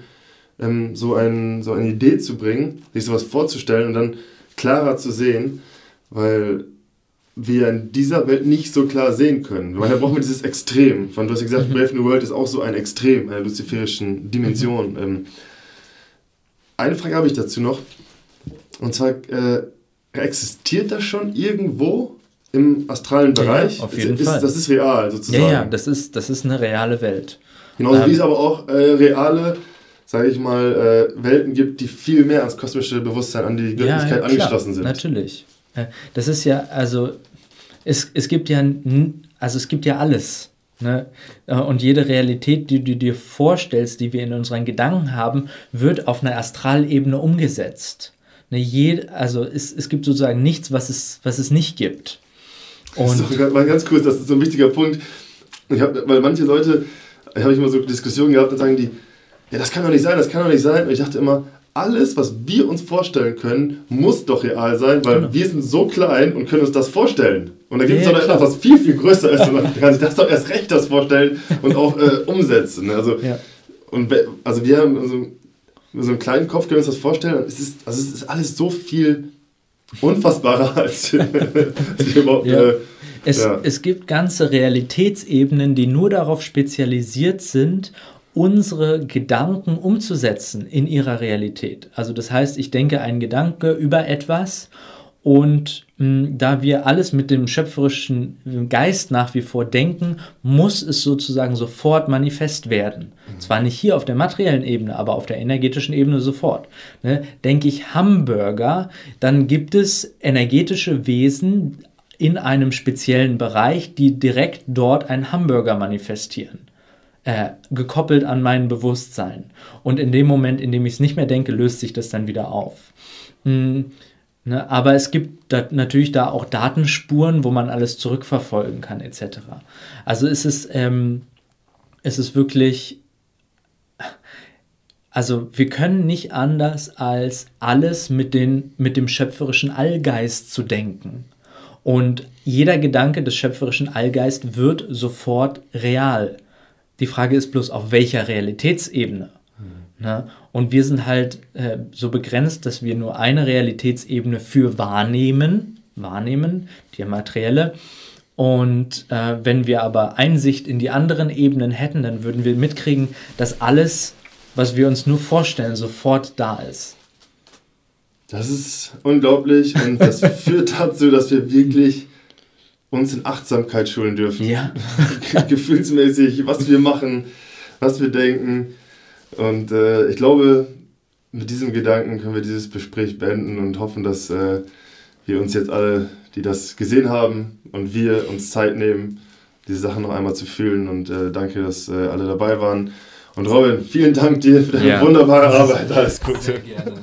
ähm, so, ein, so eine Idee zu bringen, sich sowas vorzustellen und dann klarer zu sehen, weil wir in dieser Welt nicht so klar sehen können. Weil da brauchen wir dieses Extrem. Von, du hast ja gesagt, mhm. Brave New World ist auch so ein Extrem einer luziferischen Dimension. Mhm. Ähm, eine Frage habe ich dazu noch. Und zwar, äh, existiert das schon irgendwo im astralen Bereich? Ja, auf jeden ist, Fall. das ist real sozusagen. Ja, ja, das ist, das ist eine reale Welt. Genauso ähm, wie es aber auch äh, reale, sage ich mal, äh, Welten gibt, die viel mehr ans kosmische Bewusstsein, an die Göttlichkeit ja, angeschlossen sind. Natürlich. Äh, das ist ja, also es, es gibt ja, also es gibt ja alles. Ne? Äh, und jede Realität, die du dir vorstellst, die wir in unseren Gedanken haben, wird auf einer Astralebene umgesetzt. Ne, jed, also es, es gibt sozusagen nichts, was es, was es nicht gibt. Und so, mal ganz kurz, das ist so ein wichtiger Punkt. Ich hab, weil manche Leute, habe ich immer so Diskussionen gehabt, dann sagen die, ja, das kann doch nicht sein, das kann doch nicht sein. Und ich dachte immer, alles, was wir uns vorstellen können, muss doch real sein, weil genau. wir sind so klein und können uns das vorstellen. Und da gibt es ja, doch etwas, was viel, viel größer ist. Und dann kann sich das doch erst recht das vorstellen und auch äh, umsetzen. Also, ja. und, also wir haben so, so einen kleinen Kopf, können uns das vorstellen. Es ist, also es ist alles so viel unfassbarer als, als überhaupt... Ja. Äh, es, ja. es gibt ganze Realitätsebenen, die nur darauf spezialisiert sind, unsere Gedanken umzusetzen in ihrer Realität. Also das heißt, ich denke einen Gedanke über etwas und mh, hm, da wir alles mit dem schöpferischen Geist nach wie vor denken, muss es sozusagen sofort manifest werden. Mhm. Zwar nicht hier auf der materiellen Ebene, aber auf der energetischen Ebene sofort. Ne? Denke ich Hamburger, dann gibt es energetische Wesen in einem speziellen Bereich, die direkt dort einen Hamburger manifestieren äh, gekoppelt an mein Bewusstsein. Und in dem Moment, in dem ich es nicht mehr denke, löst sich das dann wieder auf. Hm, ne, aber es gibt da natürlich da auch Datenspuren, wo man alles zurückverfolgen kann, etc. Also es ist, ähm, es ist wirklich also wir können nicht anders als alles mit, den, mit dem schöpferischen Allgeist zu denken. Und jeder Gedanke des schöpferischen Allgeist wird sofort real. Die Frage ist bloß, auf welcher Realitätsebene. Mhm. Ne? Und wir sind halt äh, so begrenzt, dass wir nur eine Realitätsebene für wahrnehmen, wahrnehmen, die materielle. Und äh, wenn wir aber Einsicht in die anderen Ebenen hätten, dann würden wir mitkriegen, dass alles, was wir uns nur vorstellen, sofort da ist. Das ist unglaublich und das führt dazu, dass wir wirklich uns in Achtsamkeit schulen dürfen. Ja. Gefühlsmäßig, was wir machen, was wir denken. Und äh, ich glaube, mit diesem Gedanken können wir dieses Gespräch beenden und hoffen, dass äh, wir uns jetzt alle, die das gesehen haben und wir uns Zeit nehmen, diese Sachen noch einmal zu fühlen. Und äh, danke, dass äh, alle dabei waren. Und Robin, vielen Dank dir für deine ja. wunderbare Arbeit. Alles Gute. Sehr gerne.